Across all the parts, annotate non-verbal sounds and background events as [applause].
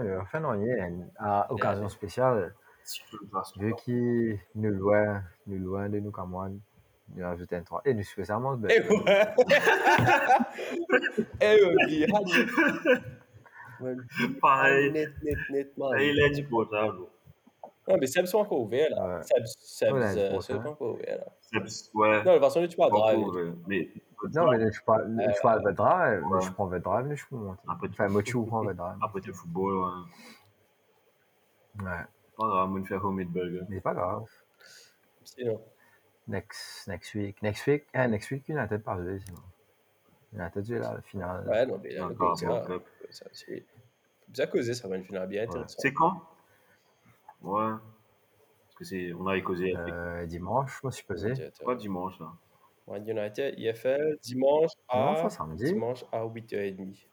Euh, Enfin, non, il y a une à occasion spéciale. Vu qu'il nous loin, nous loin de nous comme moi, nous ajouter un 3. Et nous spécialement, ben, Eh ouais. [laughs] Eh ouais, puis, [laughs] allez. Ouais, Pareil. Net, net, net, man. Et il est du potable. Non, mais Seb sont encore ouverts, là. Ouais. Seb, Seb, Ouais, euh, pour Seb ça. sont encore ouverts, là. C'est- Ouais. Non, de toute façon, là, tu parles Pas drive. euh, Mais. non, mais je parle, je parle de drive, Ouais. mais je prends le drive, mais je peux monter. Après, Enfin, moi, tu prends le drive. Après le football, ouais. Ouais, Pas grave, on fait homemade burger. mais pas grave. Sinon. Next, next week. Next week, hein, next week, United pas joué, sinon. United joué la finale. Ouais, non, mais là, le Encore, ça, Cup. ça, c'est. Bien causé, ça va une finale bien intéressante. C'est quand? Ouais. Parce que c'est. On a causé. Euh, dimanche, je me suis pesé. Pas dimanche, là. Man United, IFL, dimanche Non, à, ça, samedi. dimanche à 8h30.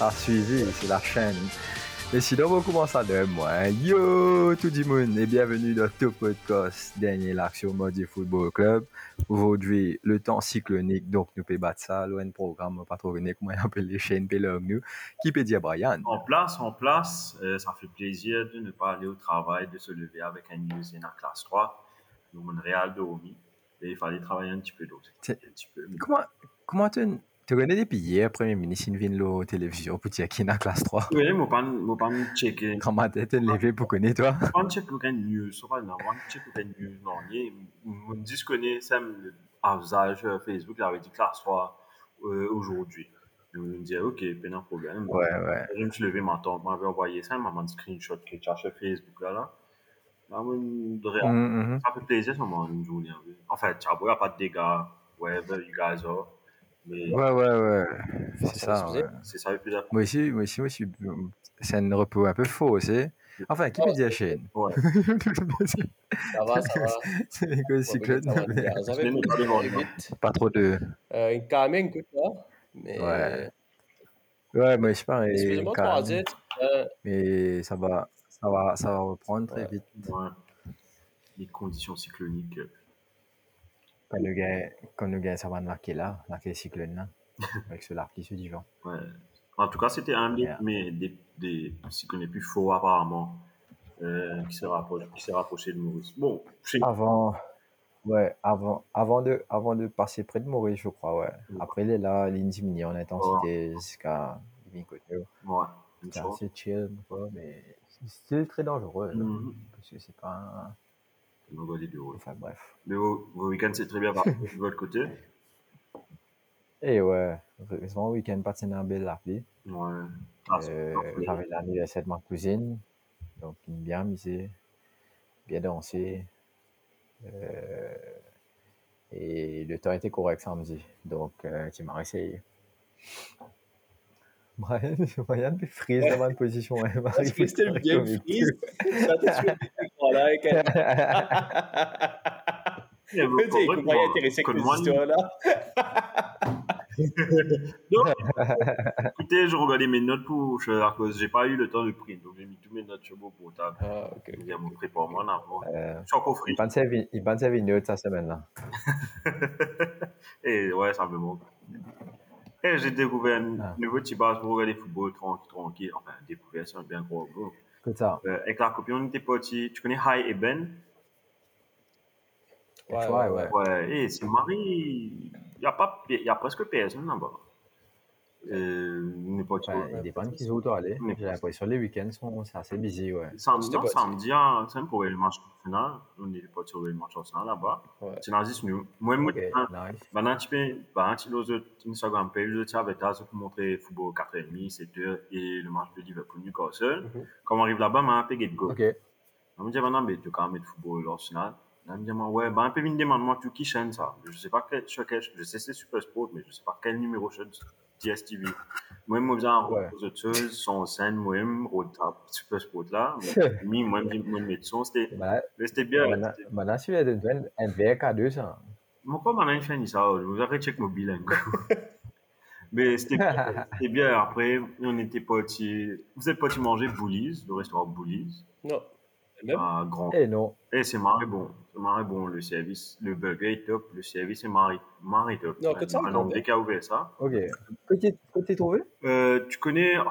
À suivi, c'est la chaîne. Mais sinon, on commence à de moi. Yo, tout le monde, et bienvenue dans Top Podcast, dernier l'action Modi Football Club. Aujourd'hui, le temps cyclonique, donc nous pouvons battre ça, de programme, pas trop venir, comment on appelle les chaînes, nous, qui peut dire Brian? En place, en place, euh, ça fait plaisir de ne pas aller au travail, de se lever avec un in la classe 3. Nous, Montréal, dormi. Et il fallait travailler un petit peu d'autre. Comment, comment tu, tu connais depuis hier, Premier ministre, la télévision pour dire qu'il est en classe 3? Oui, pas me checker. Quand ma tête est levée pour connaître, toi? Pas me checker aucun news. Va, non, pas me checker aucun news. Je connais ça, le usage euh, Facebook, il avait dit classe 3 euh, aujourd'hui. Je me disais, ok, pas de problème. Ouais, ouais. Je me suis levé, tante m'avait envoyé ça, elle m'a envoyé un screenshot que Facebook là. là. Là, de rien. Mhm, mhm. Ça fait plaisir, ça m'a une journée. en fait. N'y a pas de dégâts, wherever you guys are. Mais Ouais, ouais, ouais. C'est Ça ouais. c'est ça plus. Moi aussi, moi aussi, moi aussi, c'est un repos un peu faux aussi. Enfin, qui peut dire chaîne? Ouais. [laughs] Ça va, ça va. C'est les gars cyclones, pas trop de. Euh, Une calmée, écoute, là. Mais. Ouais. Ouais, mais je trois dire. Euh, mais ça va, ça va, ça va reprendre très Ouais. vite. Ouais. Les conditions cycloniques. Quand le gars, les cyclones là, [laughs] avec ce se dit genre. Ouais. En tout cas, c'était un des, Yeah. mais des, des cyclones plus faux apparemment, euh, qui s'est rapproché, de Maurice. Bon, Avant, ouais, avant, avant de, avant de passer près de Maurice, je crois, ouais. Mm. Après, il est là, il diminue en intensité jusqu'à 20 côté. Ouais, C'est assez chill, mais c'est très dangereux, là, Mhm. parce que c'est pas un... Du. Enfin, bref. Mais vos, vos week-ends, c'est très bien parti de votre côté. [laughs] Et ouais, récemment, week-end, passé dans un bel appli. Ouais. Ah, c'est Euh. J'avais l'anniversaire de ma cousine, donc m'a bien amusé, bien dansé. Euh, et le temps était correct samedi, donc euh, tu m'as essayé. [laughs] Brian, Brian fait dans ma position. hein, Parce Marie, que c'était le bien comme il freeze. Ça te [laughs] là [laughs] [laughs] sais, il faudrait comprend que- intéressé que avec moi, ces histoires-là. [laughs] Non. Écoutez, je regardais mes notes pour, je, à cause, j'ai pas eu le temps de prendre, donc j'ai mis tous mes notes sur mon portable. Ah, ok. Il y a mon prépare-moi, en avant. Euh, il pense à vi- il pense à vidéo de sa semaine là. Et ouais, ça me manque. Et j'ai découvert un Ah. nouveau petit base pour regarder le football tranquille, tranquille. Enfin, découvert, c'est un bien gros mot. Ça. Euh, avec la copine, on était partis. Tu connais High et Ben? Ouais, Ouais, ouais, ouais. Et c'est Marie. Il y a pas, il y a presque personne là-bas. Euh, on est partis. Ouais, il dépend de qui où tu aller. Mais- J'ai l'impression que les week-ends sont c'est assez busy, ouais. Samedi, non, pas- samedi, hein, c'est pour le match final. On est partis sur le match final là-bas. C'est dans nous. Moi, moi. Maintenant, un petit peu, bah, un petit peu de Instagram page, je tiens avec ça pour montrer football 4h30, 7h et le match de Liverpool Newcastle. Mhm. Quand on arrive là-bas, m'a un peu get go. On me dit, maintenant, mais tu quand même mettre football Arsenal. Là, me dit, ouais, bah, un peu, une demande, moi, tu qui chaîne ça? Je sais pas quel, sur quel, je sais c'est Super Sport, mais je sais pas quel numéro chaîne DSTV. Moi, moi, Ouais. aux autres choses, son scène, moi, au tap, Super Sport là. Mais, moi, moi, moi, mettre son, c'était, mais c'était bien, maintenant, c'était- maintenant, tu es de un VK2, ça. Mon corps m'en a fini ça, je vous arrête check mon bilan. [laughs] Mais c'était bien, c'était bien. Après, on était parti. Vous êtes parti manger Boulies, le restaurant Boulies, Non. À Grand. Eh non. Et c'est marré bon. C'est marré bon. Le service, le burger est top. Le service est marré, marré top. Non, que ça, on dès qu'il a ouvert ça. Ok. Que t'es trouvé Euh, tu connais. oh,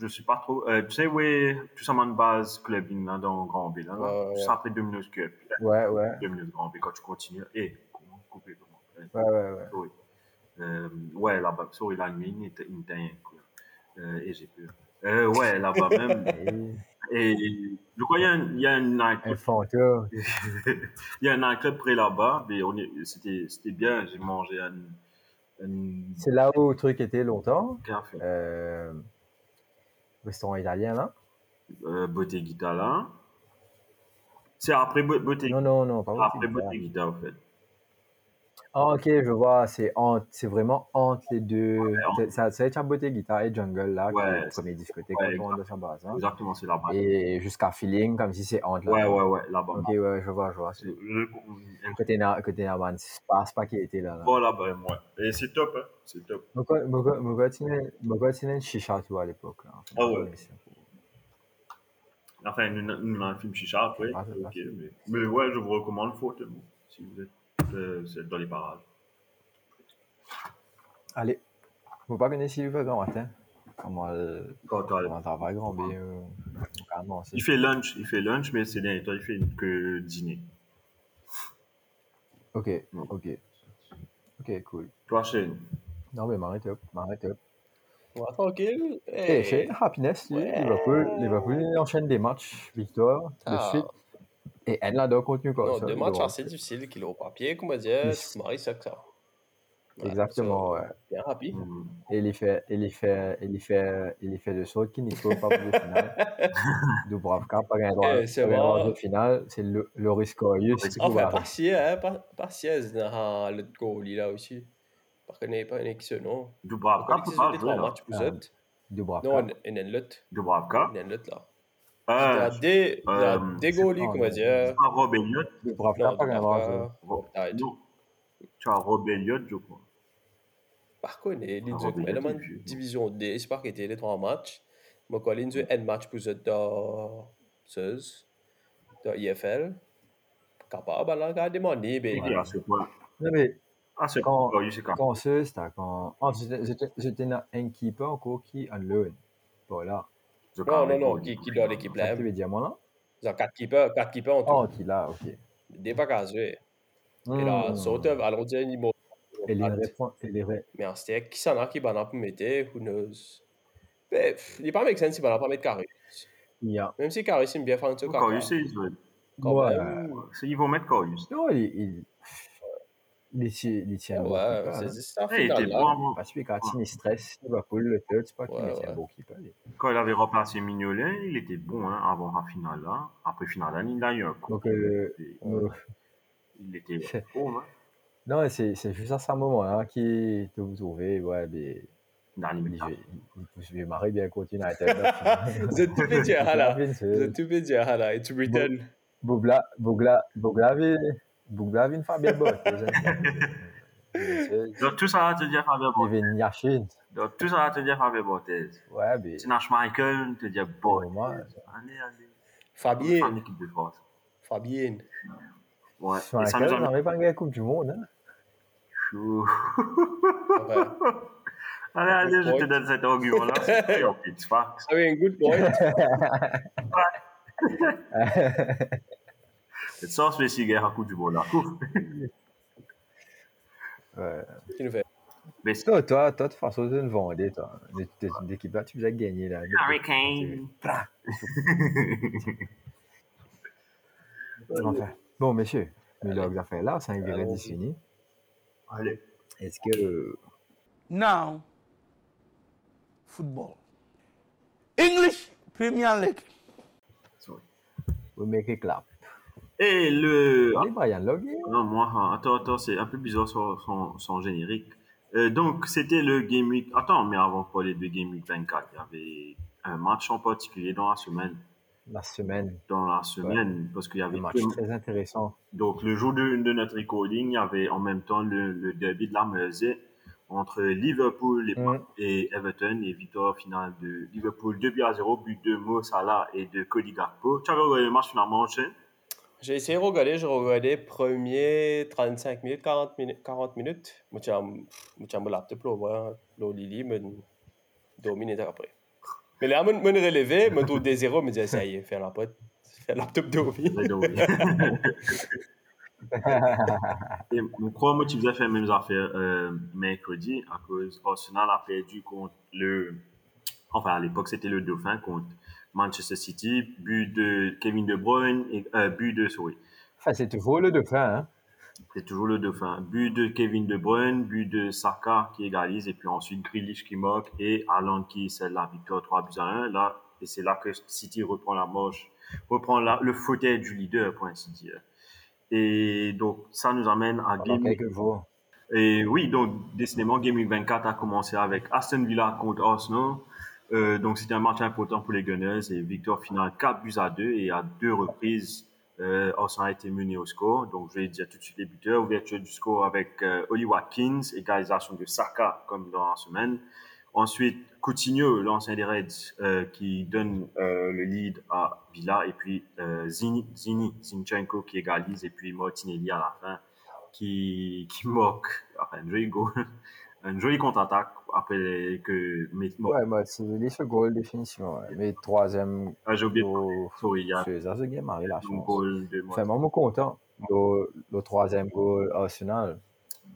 je sais pas trop. Euh, tu sais, ouais, tout ça, man, base clubbing là, dans Grand B. Là, là. Ouais, Tout ça après deux minutes que. Ouais, ouais. Deux minutes Grand B quand tu continues. Et comment couper comment Ouais, ouais, ouais. Sorry. Euh, ouais, là-bas, sorry, la nuit, il était quoi. Euh, et j'ai peur. Euh, ouais, là-bas même. Et je crois qu'il y a un, il y a un un nightclub, [laughs] il y a un nightclub près là-bas, mais on est, c'était, c'était bien. J'ai mangé un, un C'est là où le truc était longtemps. café, Euh, restaurant italien là euh, Botteguita là. C'est après Bo- Botteguita, Non, non, non, pas après. Botteguita, en fait. Ah, ok, je vois, c'est entre, c'est vraiment entre les deux. C'est- Ça, ça va être Botteguita et Jungle là, qui Ouais, est le c'est- premier discothèque ouais, quand on Chambaz. Hein. Exactement, c'est là-bas. Et jusqu'à Feeling, comme si c'est entre là. Ouais, ouais, ouais, là-bas. Ok, ouais, je vois, je vois. C'est- je- Côté na, côté na, man, c'est pas, qui était là. là. Bon, là-bas, ouais. Et c'est top, hein. C'est top. Pourquoi, tu n'as, pourquoi tu chicha, toi, à l'époque, là? Ah ouais. Enfin, nous, nous, on a un film chicha après. Ah, ok, mais, mais ouais, je vous recommande fortement si vous êtes, vous êtes dans les parages. Allez. Faut pas connaître Sylvain grand matin. Comment, euh, comment ça va, grand B, euh, c'est- Il fait lunch, il fait lunch, mais c'est derniers temps, il fait que dîner. Ok, ok. Ok, cool. Toi, Shane, Non, mais m'arrête up, m'arrête up. Ouais, tranquille. Eh, Hey. Shane, happiness, lui, Ouais. Liverpool, Liverpool enchaîne des matchs, victoire, de Ah. suite. Et elle là donc continue comme Non, ça. deux il matchs assez difficiles qu'il a au papier, maries ça que ça. Ouais, Exactement, ouais. Bien rapide. Et il y fait, il y fait, il y fait, il y fait de sorte qu'il n'y peut pas pour le final. [laughs] Dubravka, pas un droit, Eh, c'est un vrai. de finale, c'est le Loris Korius qui Enfin, trouve Enfin, partiel, hein, par- partiel dans le goalie là aussi. Par contre, il n'y a pas un nom. Dubravka pas jouer, Ah. eux? Dubravka. Non, il y a l'autre. Dubravka. Il y a l'autre là. Euh, Il y a des, il y a euh, comment non, dire. c'est pas Rob Elliott. De Ah. Tu as Rob Elliott, je crois. Par contre, les Ah, mais été vieux. division D, c'est pas qu'il était les trois matchs. Moi, quand Lindsay, un match pour dans dans IFL. Capable, là, ben. Ce point, Non, mais à ce Quand- quand. Ah, j'étais- dans un keeper encore qui en. Voilà. Je Non, non, non, qui, qui dans l'équipe là. tu veux dire, moi, là? Ils ont quatre keepers, quatre keepers en tout. Oh, qui là, ok. Des pas qu'à jouer. Et là, Hmm. saute, allons dire, il m'a. Et les réponses, et les ré- Mais en c'était qui s'en a qui va pour mettre, who knows? Ben, pff, il n'est pas make sense, il va pas mettre Carré. il y a. Même si Carré, c'est bien fait, Quand il sait, ils veulent. Ils vont mettre Corius. Non, il. Un bon Ouais, c'est hein. ça, Eh, il était bon. Parce que quand il stress, il va couler le third, c'est pas qu'il est un bon keeper. Quand il avait remplacé Mignolet, il était bon hein, avant la finale là. Après finale, là, il a eu un coup. Donc, euh, euh, Il était [laughs] bon, hein. non, c'est c'est juste à ce moment-là qui te vous trouvez, ouais, mais. Médias. je vais- marrer bien contre United. là. Vous êtes tout [laughs] dire, là. Vous êtes tout dire, là. It's written. Bogla, Bogla, Bogla, vi- Bogla vin Fabien Bott. Il Donc tout ça va te dire Fabien Bottes. vient Yachin. Donc tout ça va te dire Fabien Bottes. Ouais, mais. Tina Schmeichel te dit Bottes. Pour moi, Allez, allez. Fabien. Fabien. Ouais. Et ça n'avait pas gagné la Coupe du Monde. Hein? Chou. Ouais. [laughs] Allez, allez, je te Point. donne cet argument-là. [laughs] C'est facts. Ça avait un good point. [laughs] C'est ça, c'est les guerre à coup du monde là. Ouf. Ouais. Qui nous fait. Mais Toi, toi, toi, de façon, tu es une vendée, toi. D'équipe là, tu faisais gagner là. Hurricane. [laughs] Enfin. Bon, messieurs, mais là, affaires là, c'est un viré fini. Allez. Est-ce que. Now, football. English Premier League. Vous make it clap. Et le. Allez, Brian Logier. Non, moi, hein, attends, attends, c'est un peu bizarre son, son, son générique. Euh, donc, c'était le Game Week. Attends, mais avant de parler de Game Week 24, il y avait un match en particulier dans la semaine. la semaine. dans la semaine parce qu'il y avait Un match très intéressant. Donc, le jour de, de notre recording, il y avait en même temps le, le derby de la Mersey entre Liverpool et, Mm. et Everton et victoire finale de Liverpool 2 buts à 0, but de Mo Salah et de Cody Gakpo. Tu avais regardé le match finalement, sais J'ai essayé de regarder, j'ai regardé premier 35 minutes, 40 minutes. 40 minutes. Moi, j'ai mon laptop Lili, me deux minutes après. Mais là, je me relevé, je me trouve des zéros, je me dis, ça y est, fais la pote. Fais la laptop. Et je crois que tu faisais faire les mêmes affaires euh, mercredi à cause Arsenal a perdu contre le. Enfin, à l'époque, c'était le Dauphin contre Manchester City. But de Kevin De Bruyne et euh, but de. Sorry. Enfin, c'est toujours le dauphin, hein. C'est toujours le dauphin. But de Kevin De Bruyne, but de Saka qui égalise, et puis ensuite Grealish qui moque, et Haaland qui scelle la victoire 3 buts à 1. Là, et c'est là que City reprend la marche, reprend la- le fauteuil du leader, pour ainsi dire. Et donc, ça nous amène à Game jours. et oui, donc décidément, Game Week 24 a commencé avec Aston Villa contre Arsenal. Euh, donc c'était un match important pour les Gunners et victoire finale 4 buts à 2 et à deux reprises, euh, Arsenal a été mené au score. Donc je vais dire tout de suite les buteurs. Ouverture du score avec euh, Oli Watkins, égalisation de Saka comme dans la semaine. Ensuite, Coutinho, l'ancien des Reds, euh, qui donne euh, le lead à Villa et puis Zini, Zinchenko qui égalise et puis Martinelli à la fin qui, qui moque, enfin, joli goal, un joli contre-attaque après les- que mais, bon, Ouais, moi, c'est les ce goal, définitivement. ouais. Mais troisième ah, j'ai oublié, sorry, il y a c'est ce game arrive la un goal de. Enfin, moi, je suis content. Le, le troisième goal Arsenal,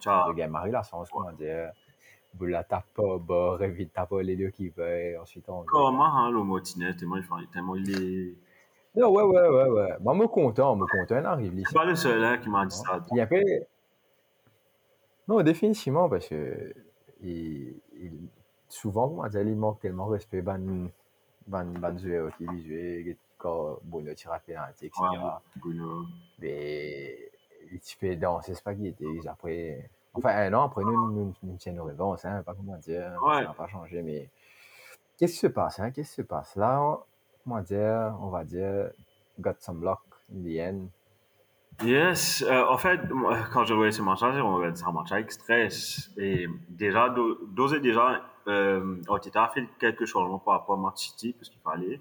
Ciao. le game arrive chance, comment dire. Vous la tape pas, bord, vite tape pas les deux qui veulent, ensuite on. Comment, hein, le Martinez, tellement il, fait- tellement il est. Non, ouais, ouais, ouais, ouais. Moi, je suis content, je suis content, il arrive. C'est pas le seul hein, qui m'a dit ça. Il y a pas... Non, définitivement, parce que il, il- souvent, comment dire, il manque tellement de respect ban ban ban joueur qui joue quand Bruno tire à pénalty, etc. Bruno. Mais il fait danser spaghetti après. Enfin, un an après, nous, nous, nous, tiennent nos réponses, hein, pas comment dire, ça n'a pas changé, mais qu'est-ce qui se passe, hein, qu'est-ce qui se passe? Là, comment dire, on va dire, got some luck in the end. Yes, euh, en fait, quand je voyais ce match-là, ça un match avec stress. Et déjà, do- d'ores et déjà, euh, Arteta a fait quelques changements par rapport à Match City, parce qu'il fallait.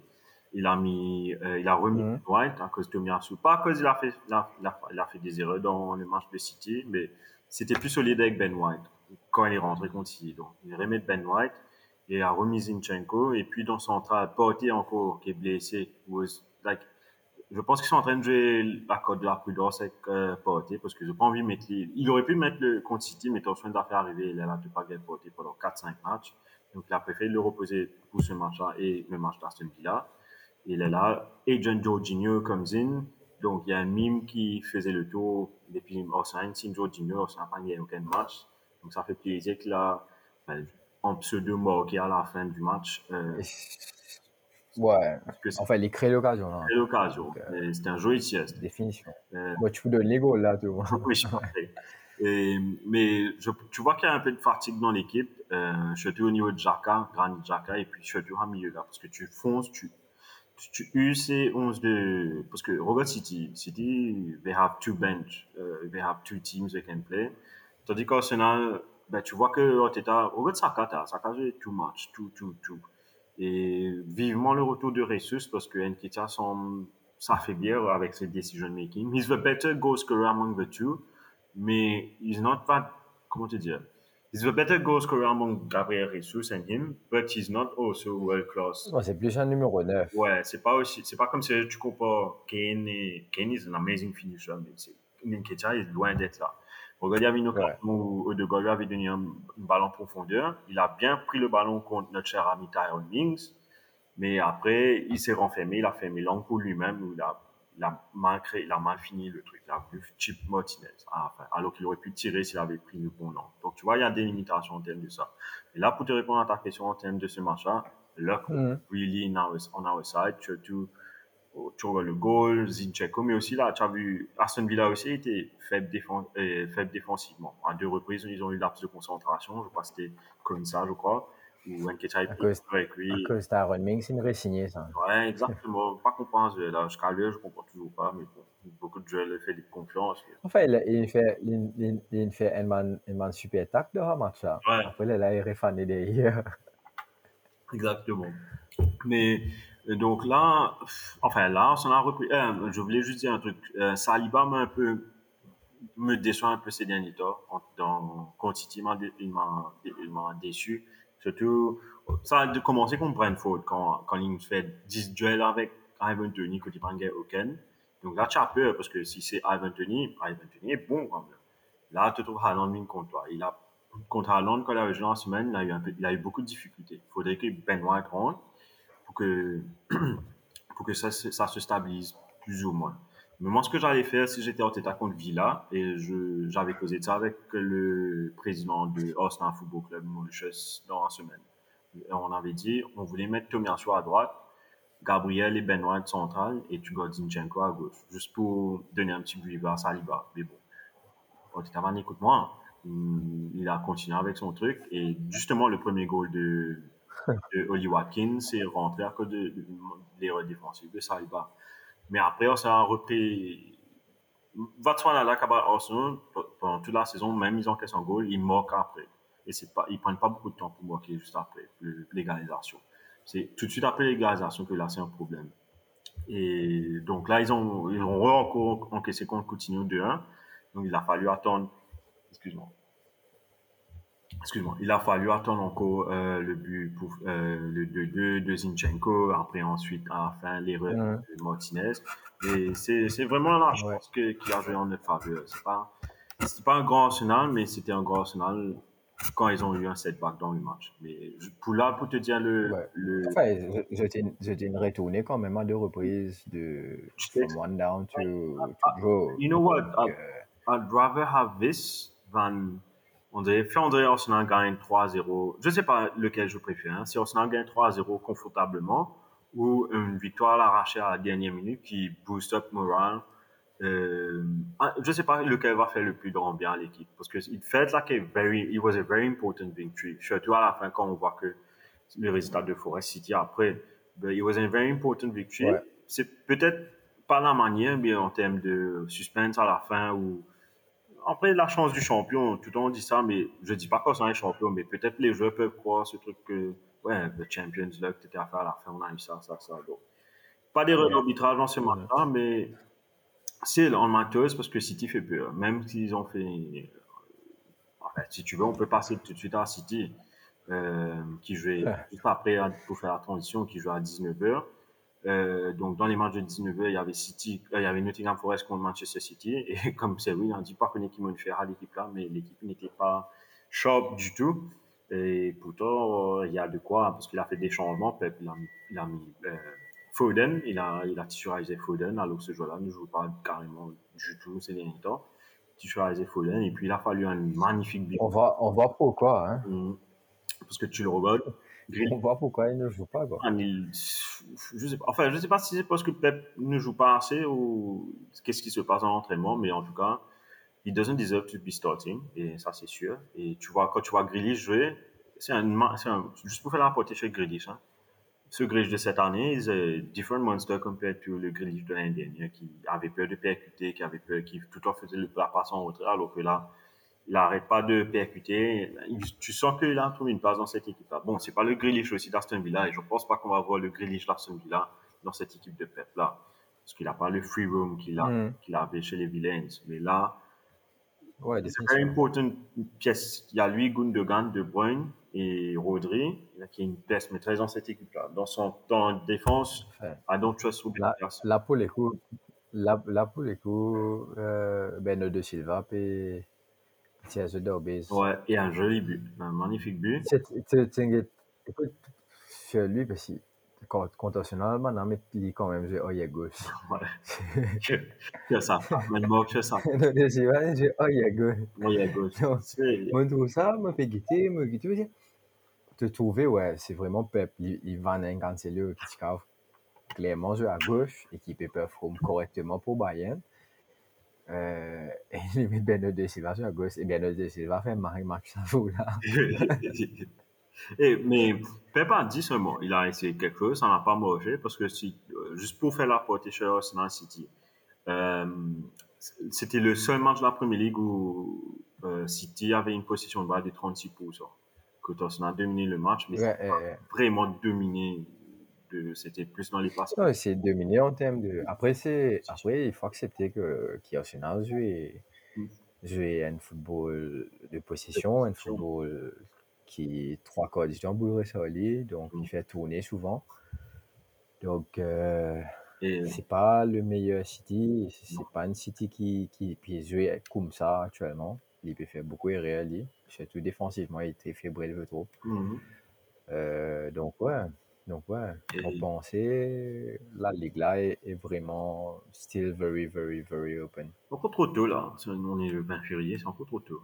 Il a mis, euh, il a remis. White à cause de Tomiyasu. Pas à cause il a fait, il a, il a- il a fait des erreurs dans le match de City, mais c'était plus solide avec Ben White quand il est rentré contre City. Donc, il remet Ben White et a remis Zinchenko. Et puis, dans central, Porté encore, qui est blessé, was like, je pense qu'ils sont en train de jouer la code de la prudence avec euh, Porté parce que j'ai pas envie de mettre. Il aurait pu mettre le contre City, mais attention d'affaire arriver, il a la pas gagné Porté pendant 4-5 matchs. Donc il a préféré le reposer pour ce match-là et le match d'Aston Villa. Il est là. Agent Jorginho comes in. Donc il y a un mime qui faisait le tour depuis Arsenal. Si Jorginho, Arsenal n'a gagné aucun match. Donc ça fait plaisir qu'il a ben, en pseudo marqué à la fin du match. Euh, [laughs] Ouais, parce c'est enfin, il crée l'occasion, là, l'occasion. Euh, C'était un joli sieste. définition. Euh, Moi, tu donner les goals, là, tout. [laughs] oui, je. Et, mais je, tu vois qu'il y a un peu de fatigue dans l'équipe, euh, surtout au niveau de Jaka, Granit Jaka, et puis surtout au milieu là, parce que tu fonces, tu, tu, tu uses ces 11 de. Parce que regarde City, City, they have two bench, uh, they have two teams they can play. Tandis qu'Arsenal, ben, tu vois que Arteta, regarde Saka, Saka joue too much, too, too, too. Et vivement le retour de Jesus parce que semble s'affaiblir avec ses decision making. He's the better goal scorer among the two, mais he's not that, comment te dire? He's the better goal scorer among Gabriel Jesus and him, but he's not also world class. C'est plus un numéro 9. Ouais, c'est pas aussi, c'est pas comme si tu compares Kane et Kane is an amazing finisher, mais Nketiah est loin d'être là. Regardez, occasion où Odegaard avait donné un, ballon en profondeur. Il a bien pris le ballon contre notre cher ami Tyrone Mings, mais après, il s'est renfermé, il a fermé l'angle pour lui-même, il a, il a mal créé, il a mal fini le truc. Il a vu Chip Martinez, Ah, enfin, alors qu'il aurait pu tirer s'il avait pris le bon angle. Donc, tu vois, il y a des limitations en termes de ça. Et là, pour te répondre à ta question en termes de ce match-là, luck Mhm. really in our, on our side, surtout tu vois le goal, Zinchenko, mais aussi là, tu as vu, Aston Villa aussi était faible, euh, faible défensivement. À deux reprises, ils ont eu laps de concentration, je crois que c'était comme ça, je crois. ou Nketiah avec lui. À cause d'Aaron Mings, il me signé ça. Ouais, exactement. Pas comprendre ce là. Jusqu'à lui, je comprends toujours pas, mais bon, beaucoup de joueurs le fait de confiance. Enfin, il, il fait, il, il, fait un man, un man super tac de match là. Ouais. Après, là, il est refané derrière. [laughs] Exactement. Mais donc là, enfin là, s'en a repris. euh, je voulais juste dire un truc. Euh, Saliba m'a un peu me déçoit un peu ces derniers temps. Dans il m'a déçu. Surtout, ça a commencé contre Brentford quand quand il fait 10 duels avec Ivan Tony tu prends aucun. Donc là, tu as peur parce que si c'est Ivan Tony, Ivan Tony est bon quand même. Là, tu trouves Haaland ligne contre toi. Il a contre Haaland quand il avait joué en semaine, il a eu il a eu beaucoup de difficultés. Il faudrait que Ben White rentre pour que [clears throat] pour que ça, ça se stabilise plus ou moins. Mais moi, ce que j'allais faire si j'étais en tête à contre Villa, et j'avais causé ça avec le président de Arsenal Football Club, Mauritius, dans la semaine. Et on avait dit, on voulait mettre Tomiasso à droite, Gabriel et Ben White central, et tu gardes Zinchenko à gauche, juste pour donner un petit but à Saliba. Mais bon, t'as écoute-moi, il a continué avec son truc, et justement, le premier goal de [laughs] Oli Watkins, c'est rentré à cause de, de, l'erreur défensive de Saliba. Mais après, on s'est repris. Vatswana, là, Kaba Arsenal, pendant toute la saison, même ils encaissent un goal, ils moquent après. Et c'est pas, ils prennent pas beaucoup de temps pour moquer juste après l'égalisation. C'est tout de suite après l'égalisation que là, c'est un problème. Et donc là, ils ont, ils ont encore encaissé contre Coutinho 2-1. Donc il a fallu attendre. Excuse-moi. Excuse-moi. Il a fallu attendre encore euh, le but pour euh, le 2-2 de Zinchenko. Après, ensuite, à la fin, l'erreur de Martinez. Et c'est vraiment là, je Ouais. pense, qu'il a joué en faveur. C'est pas, c'était pas un grand Arsenal, mais c'était un grand Arsenal quand ils ont eu un setback dans le match. Mais pour là, pour te dire le. Ouais. le Enfin, je- je t'ai je t'ai retourné quand même à deux reprises de from one down to, to draw. You know what? Donc, I- euh, I'd rather have this than. On dirait, dirait Arsenal gagne 3-0. Je sais pas lequel je préfère. hein. Si Arsenal gagne 3-0 confortablement ou une victoire à l'arraché à la dernière minute qui booste up moral. Euh, ah, je sais pas lequel va faire le plus grand bien à l'équipe. Parce que it felt like a very, it was a very important victory. Surtout à la fin quand on voit que le résultat de Forest City après, but it was a very important victory. Ouais. C'est peut-être pas la manière, mais en termes de suspense à la fin ou après la chance du champion, tout le monde dit ça, mais je dis pas qu'on est champion, mais peut-être les joueurs peuvent croire ce truc que ouais, le Champions League, t'étais à faire à la fin, on a eu ça, ça, ça. Donc, pas d'erreur d'arbitrage dans ce match-là, mais c'est en matos parce que City fait peur. Même s'ils ont fait. euh, enfin, si tu veux, on peut passer tout de suite à City, euh, qui jouait juste après pour faire la transition, qui joue à 19h. Euh, donc, dans les matchs de 19h, il y avait City, euh, il y avait Nottingham Forest contre Manchester City. [laughs] Et comme c'est oui, on dit pas qu'on m'a fait à l'équipe là, mais l'équipe n'était pas sharp du tout. Et pourtant, euh, il y a de quoi, parce qu'il a fait des changements. Pep, il a mis, il a mis Foden, il a, il a titularisé Foden, alors que ce joueur-là ne joue pas carrément du tout ces derniers temps. Titularisé Foden, et puis il a fallu un magnifique but. on, voit, on voit pourquoi. Hein. Hum, Parce que tu le regardes. Grill- On voit pourquoi il ne joue pas. Quoi. ah, je pas, enfin, je sais pas si c'est parce que Pep ne joue pas assez ou qu'est-ce qui se passe dans l'entraînement, mais en tout cas, il doesn't deserve to be starting, et ça c'est sûr. Et tu vois, quand tu vois Grealish jouer, c'est un, un- juste pour faire la portée chez Grealish, hein. Ce Grealish de cette année is a different monster compared to le Grealish de l'année dernière, qui avait peur de percuter, qui avait peur, qui tout le temps faisait la passe en retrait, alors que là, il n'arrête pas de percuter. Tu sens qu'il a trouvé une place dans cette équipe-là. Bon, c'est pas le Grealish aussi d'Aston Villa, et je pense pas qu'on va voir le Grealish d'Aston Villa dans cette équipe de Pep-là. Parce qu'il n'a pas le free room qu'il a, Mhm. qu'il avait chez les Villains. Mais là, Ouais, c'est une very définitivement. important pièce. Il y a lui, Gundogan, De Bruyne et Rodri, qui est une pièce maîtresse dans cette équipe-là. Dans son dans la défense, Ouais. I don't trust Ruben Là, Dias. là, pour les coups, là pour les coups, euh, Beno de Silva et Thierry Dorbez. Ouais, et un joli but, un magnifique but. Écoute, lui, parce contre Arsenal, maintenant, mais il est quand même joué œil à gauche. [laughs] Ouais. [laughs] ça, maintenant que ça, [laughs] joue œil à gauche. à gauche. Non. Moi, je ça, me fait guetter, me guetter, veux dire. Te trouver, ouais, c'est vraiment Pep. Il, va un cancelo qui se cave clairement jouer à gauche qui peut performer correctement pour Bayern. Euh, et met Bernardo de Silva sur la gauche. Et Bernardo de Silva fait un match ça vaut là. [laughs] Et, mais Pep a dit seulement, il a essayé quelque chose, ça n'a pas marché, parce que si, euh, juste pour faire la portée chez Arsenal City, euh, c'était le seul match de la Premier League où euh, City avait une position de balle de 36%. Que Arsenal a dominé le match, mais Ouais, vraiment dominé. C'était plus dans les passes. non, c'est dominé en termes de. Après. Après il faut accepter que joue, Mm. joue un football de possession, un football qui est trois quarts du temps solide, donc Mm. il fait tourner souvent. Donc, euh, c'est pas le meilleur City, c'est pas une City qui, qui peut jouer comme ça actuellement. Il peut faire beaucoup erreur, lui. surtout défensivement, il très fébrile, trouve. Mhm. Euh, donc, ouais. Donc, ouais. Pour penser, la ligue là est, est vraiment still very, very, very open. encore trop tôt, là. On est le 20 février, c'est encore trop tôt.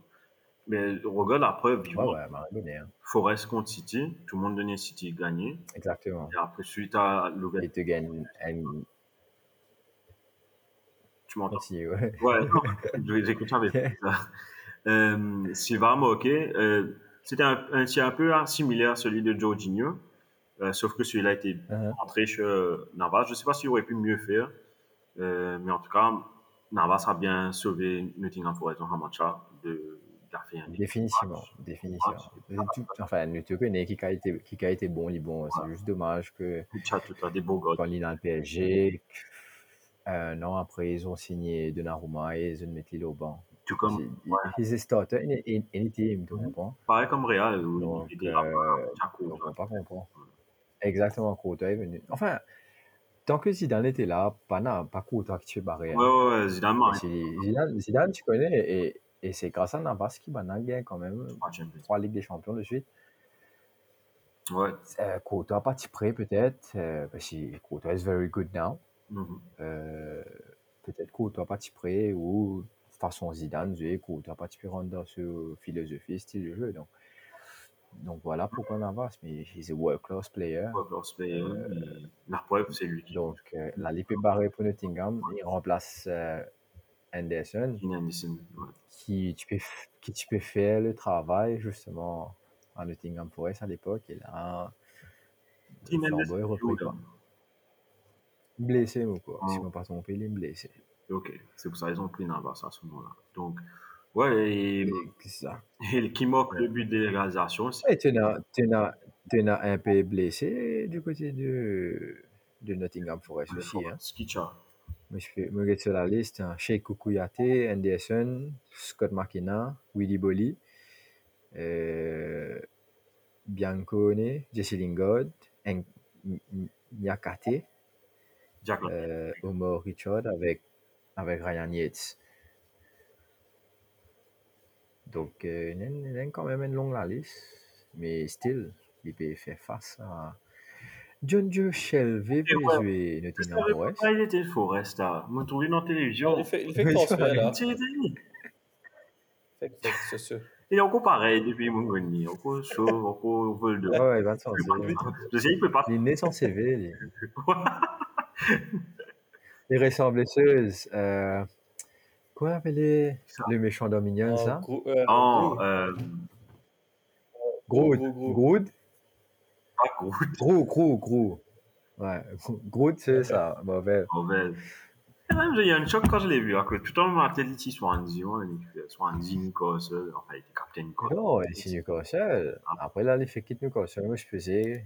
Mais regarde la preuve, Ouais, ouais, hein. Forest contre City, tout le monde donnait City gagné. Exactement. Et après, suite à l'ouverture, Il te gagne un. tu m'entends? Aussi, ouais. Ouais, j'écoute avec [laughs] ça. Euh, Silva marqué. Euh, C'était un, un un peu hein, similaire à celui de Jorginho, euh, sauf que celui-là était Uh-huh. entré chez euh, Navas. Je ne sais pas s'il aurait pu mieux faire, euh, mais en tout cas, Navas a bien sauvé Nottingham Forest dans un match de. Définitivement, définitivement. Enfin, connais qui a été, qui a été bon, il bon. C'est juste dommage que Tu as tout à des beaux gars. quand il est dans le PSG, un an après, ils ont signé Donnarumma et ils ont mis il au banc. Tout comme, Il- ouais. Il est starter in, in any team, tu Mhm. comprends? pareil comme Real, où il était euh, là, donc, on pas comprendre. Exactement, Kota est venu. Enfin, tant que Zidane était là, pas, Kota qui tu barré. Ouais, ouais, ouais, Zidane Zidane, Zidane, tu connais, et, et c'est grâce à Navas qui a gagné quand même trois Ligues des Champions de suite. Ouais. Euh, Kota pas prêt peut-être, euh, parce que Kota is very good now. Mhm. Euh, peut-être Kota pas prêt ou façon Zidane, Kota pas prêt dans ce philosophie, style de jeu. Donc, donc voilà pourquoi Navas, mais he's a world class player. Lost Player, et La preuve, c'est lui Donc euh, la Ligue est barrée pour Nottingham, il remplace euh, Anderson. Ouais. qui tu, peux, qui tu peux faire le travail justement à Nottingham Forest à l'époque. Et là, est repris. quoi. là. Blessé, ou quoi. Si je ne me pas trompé, il est blessé. Ok, c'est pour ça qu'ils ont pris Navas à ce moment-là. Donc, ouais, et, c'est ça. et qui marque le but de l'égalisation, c'est Et tu n'as, tu n'as, tu n'as un peu blessé du côté de, de Nottingham Forest aussi. Hein. Je fais, regarde sur la liste, hein. Sheikh Kouyaté, Anderson, Scott McKenna, Willy Bolly, euh, Biancone, Jesse Lingard, N- Nyakate, euh, Omar Richard avec, avec Ryan Yates. Donc, euh, il y a quand même une longue la liste, mais still, il peut faire face à John Joe Shelby jouer Je Nottingham Forest. il était Forest, là. Je me trouvais dans la télévision. Il fait, il fait transfert, là. Fait que- c'est. Il est encore pareil depuis mon grenier. Encore chaud, encore vol de. Ouais, ouais, il va Il Je sais, il peut pas. Il est né sans CV. [laughs] Les récentes blesseuses. Euh, quoi appeler Ça. le méchant Dominion, En ça? gros, euh, euh, Groot. gros, gros. Groot? pas Groot. Gros, gros, gros. Ouais, Groot, c'est ça. Mauvais. Mauvais. Et même, j'ai eu un choc quand je l'ai vu. hein, que tout le monde m'appelait ici Swansea. ouais, il fait Swansea, Newcastle. Enfin, il était capitaine Newcastle. Non, c'est Newcastle. Après, là, les fait quitter Newcastle. Moi, je faisais.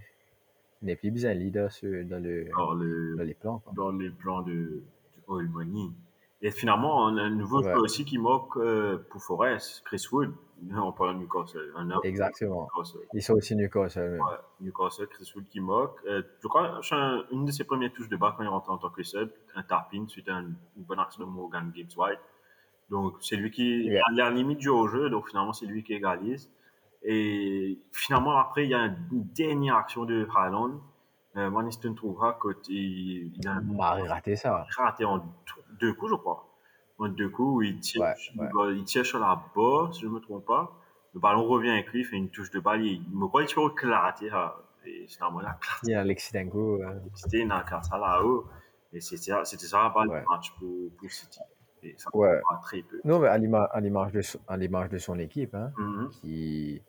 Il n'est plus besoin de leader sur- dans, le, Dans, le, dans les plans. Quoi. dans les plans de, du Oil Money. Et finalement, on a un nouveau Ouais. joueur aussi qui moque euh, pour Forest, Chris Wood. On parle de Newcastle. Un Exactement. Newcastle. Ils sont aussi Newcastle. Ouais, Newcastle, Chris Wood qui moque. Euh, je crois que une de ses premières touches de balle quand il rentre en tant que sub, un tap-in suite à un- une bonne action de Morgan Gibbs White. Donc, c'est lui qui Yeah. a la limite du au-jeu, donc finalement, c'est lui qui égalise. Et finalement, après, il y a une dernière action de Haaland. Euh, trouvera qu'il il a M'a raté ça. raté en deux coups, je crois. En deux coups, où il tire, Ouais, il- il tire sur la barre, si je ne me trompe pas. Le ballon revient avec lui, il fait une touche de balle. Il me croit qu'il au éclaté. là. Et finalement, il a Il y a Alexis Dango. euh, c'était dans le ça là-haut. Et c'était ça la balle du match pour, pour City. Et ça Ouais. très peu. Non, mais à l'ima- à l'image de, son- à de son équipe, hein, Mhm. qui.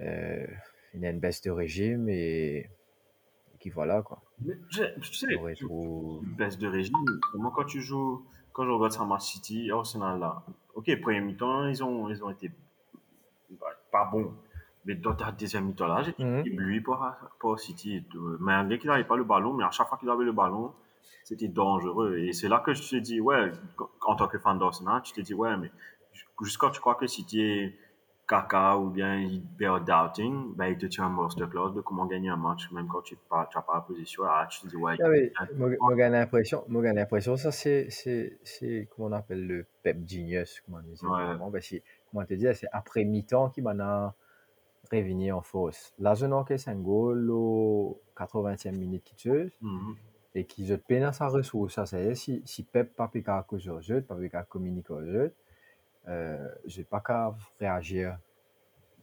euh, il il a une baisse de régime et qui voilà quoi. Mais je, tu sais, une baisse de régime. Moi, quand tu joues, quand je regarde ça, Match City, Arsenal là, ok, premier mi-temps, ils ont, ils ont été bah, pas bons. Mais dans ta deuxième mi-temps là, j'étais Mhm. ébloui par, par City. et tout. Malgré qu'il n'avait pas le ballon, mais à chaque fois qu'il avait le ballon, c'était dangereux. Et c'est là que je te dis, ouais, en tant que fan d'Arsenal, tu te dis, ouais, mais jusqu'à tu crois que City est caca ou bien il perd doubting, ben, il te tient un masterclass de comment gagner un match, même quand tu n'as pas, la position. Ah, tu dis, ouais, Ah, moi, j'ai l'impression, ça, c'est, c'est, c'est, comment on appelle le pep genius, comment on dit Ouais. vraiment, ben, c'est, comment te dire, c'est après mi-temps qui m'en a révenu en force. Là, je n'ai qu'un goal au 80e minute qui tue, Mhm. et qui je peine à sa ressource, ça, c'est si, si Pep pas pu qu'à cause au jeu, pas communiquer au jeu, je n'ai pas qu'à réagir.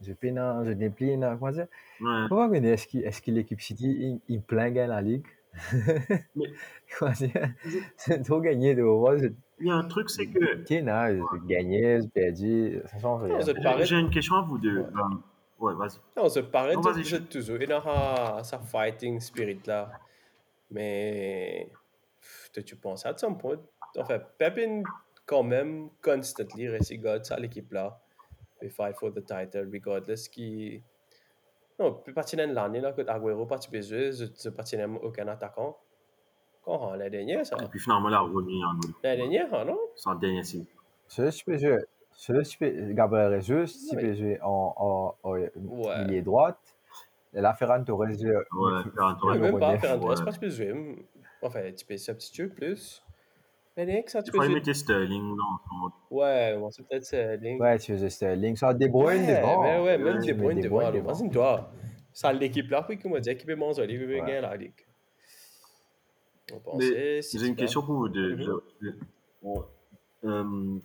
Je peine je déplie, à- comment dire, on est-ce que, est-ce que l'équipe City, il, il plein gagne la ligue? Mais- [laughs] Comment dire? C'est trop gagné de voir, Il y a un truc, c'est que qui n'a gagné, perdu, ça change rien. Non, je- j'ai une question à vous deux. Ouais. Euh, vas-y. Non, se paraît Non, vas-y. toujours. Il aura sa fighting spirit là. Mais pff, tu penses à some point. En fait, Pepin quand même constantly regarde ça l'équipe là. We fight for the title regardless qui non, plus pertinent l'année là que Aguero pas tu besoin, je je pertinent aucun attaquant. Quand l'année dernière ça. Et puis finalement, là, remis en L'année dernière, hein, non? sans dernier peux jouer, celui tu peux, Gabriel Jesus, peux jouer en, milieu droite, et là, Ferran Torres joue. Ouais, Ferran Torres. Même pas. Ferran Torres, pas. Enfin, tu peux substituer plus. L'année dernière, ça tu Il peux fallait jouer. mettre Sterling son- Ouais, bon, c'est peut-être. Link. Ouais, tu faisais Sterling, ça De Bruyne Ouais, devant. ouais, ouais, même De Bruyne De devant. Imagine-toi, ça l'équipe là, puis comment dire, qui peut manger, qui peut Ouais. gagner la ligue. On Mais J'ai une question pour vous deux. Mhm. Euh,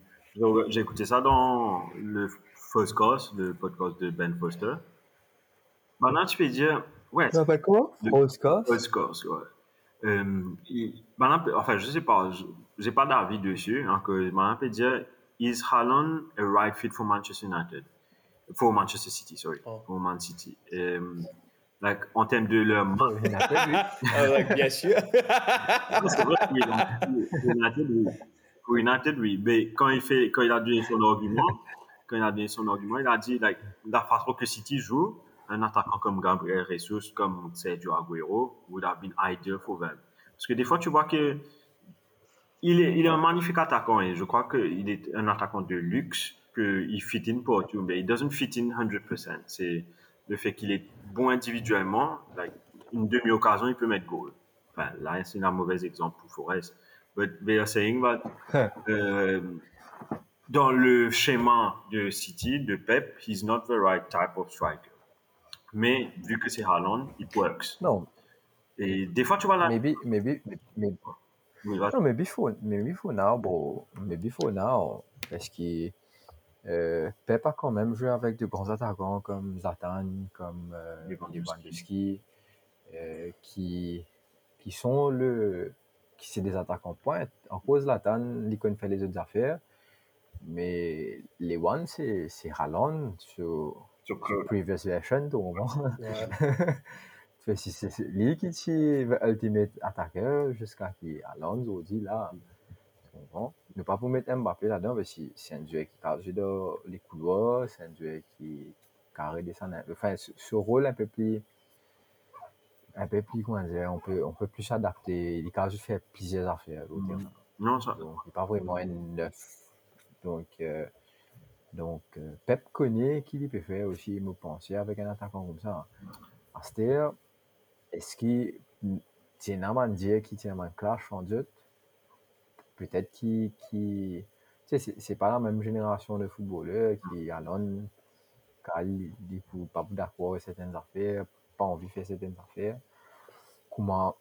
j'ai- écouté ça dans le First Cast, le podcast de Ben Foster. Maintenant, tu peux dire, ouais, Ça s'appelle comment? Le- Oscar? First Cast, ouais. Euh, il- maintenant, enfin, je sais pas, je- j'ai pas d'avis dessus. hein, que maintenant, peut dire, is Haaland a right fit for Manchester United? For Manchester City, sorry. Oh. For Man City. Euh, like, en termes de leur United, oui. [laughs] Ah, ouais, bien sûr. C'est vrai, oui, donc, pour United, oui. Pour United, oui. Mais quand il, fait, quand il a donné son argument, quand il a donné son argument, il a dit like, la façon que City joue, un attaquant comme Gabriel Jesus, comme Sergio Aguero, would have been ideal for them. Parce que des fois, tu vois que il est, il est un magnifique attaquant et je crois qu'il est un attaquant de luxe, qu'il fit in partout, mais il doesn't fit in 100%. C'est le fait qu'il est bon individuellement, like, une demi-occasion, il peut mettre goal. Enfin, là, c'est un mauvais exemple pour Forest. But they are saying that, euh, dans le schéma de City, de Pep, he's not the right type of striker. Mais vu que c'est Haaland, it works. Non, Et des fois, tu vois là. maybe, maybe, maybe. No, maybe for maybe for now, bro. Maybe for now. Parce que euh, Pep a quand même joué avec de grands attaquants comme Zlatan, comme euh, Lewandowski. Euh, qui, qui sont le qui c'est des attaquants pointe. En cause Zlatan, connaît fait les autres affaires. Mais les One, c'est c'est Haaland sur, Sur sur previous version, tout moment. [laughs] Tu si c'est lui qui le ultimate attaqueur jusqu'à qui? Alonso dit là. Tu comprends? Ne pas pour mettre Mbappé là-dedans, parce que c'est un joueur qui carré dans les couloirs, c'est un joueur qui carré descend un peu. Enfin, ce, rôle un peu plus. Un peu plus, comment dire, on peut, on peut plus s'adapter. Il a juste fait plusieurs affaires au terrain. Non, ça. Donc, il n'est pas vraiment un neuf. Donc, euh, donc euh, Pep connaît qui il peut faire aussi, me penser, avec un attaquant comme ça. Aster, est-ce qu'il tient à dire qu'il tient un clash en doute? Peut-être qu'il. Qui, tu sais, c'est- pas la même génération de footballeurs qui allons pour pas d'accord avec certaines affaires, pas envie de faire certaines affaires. Comment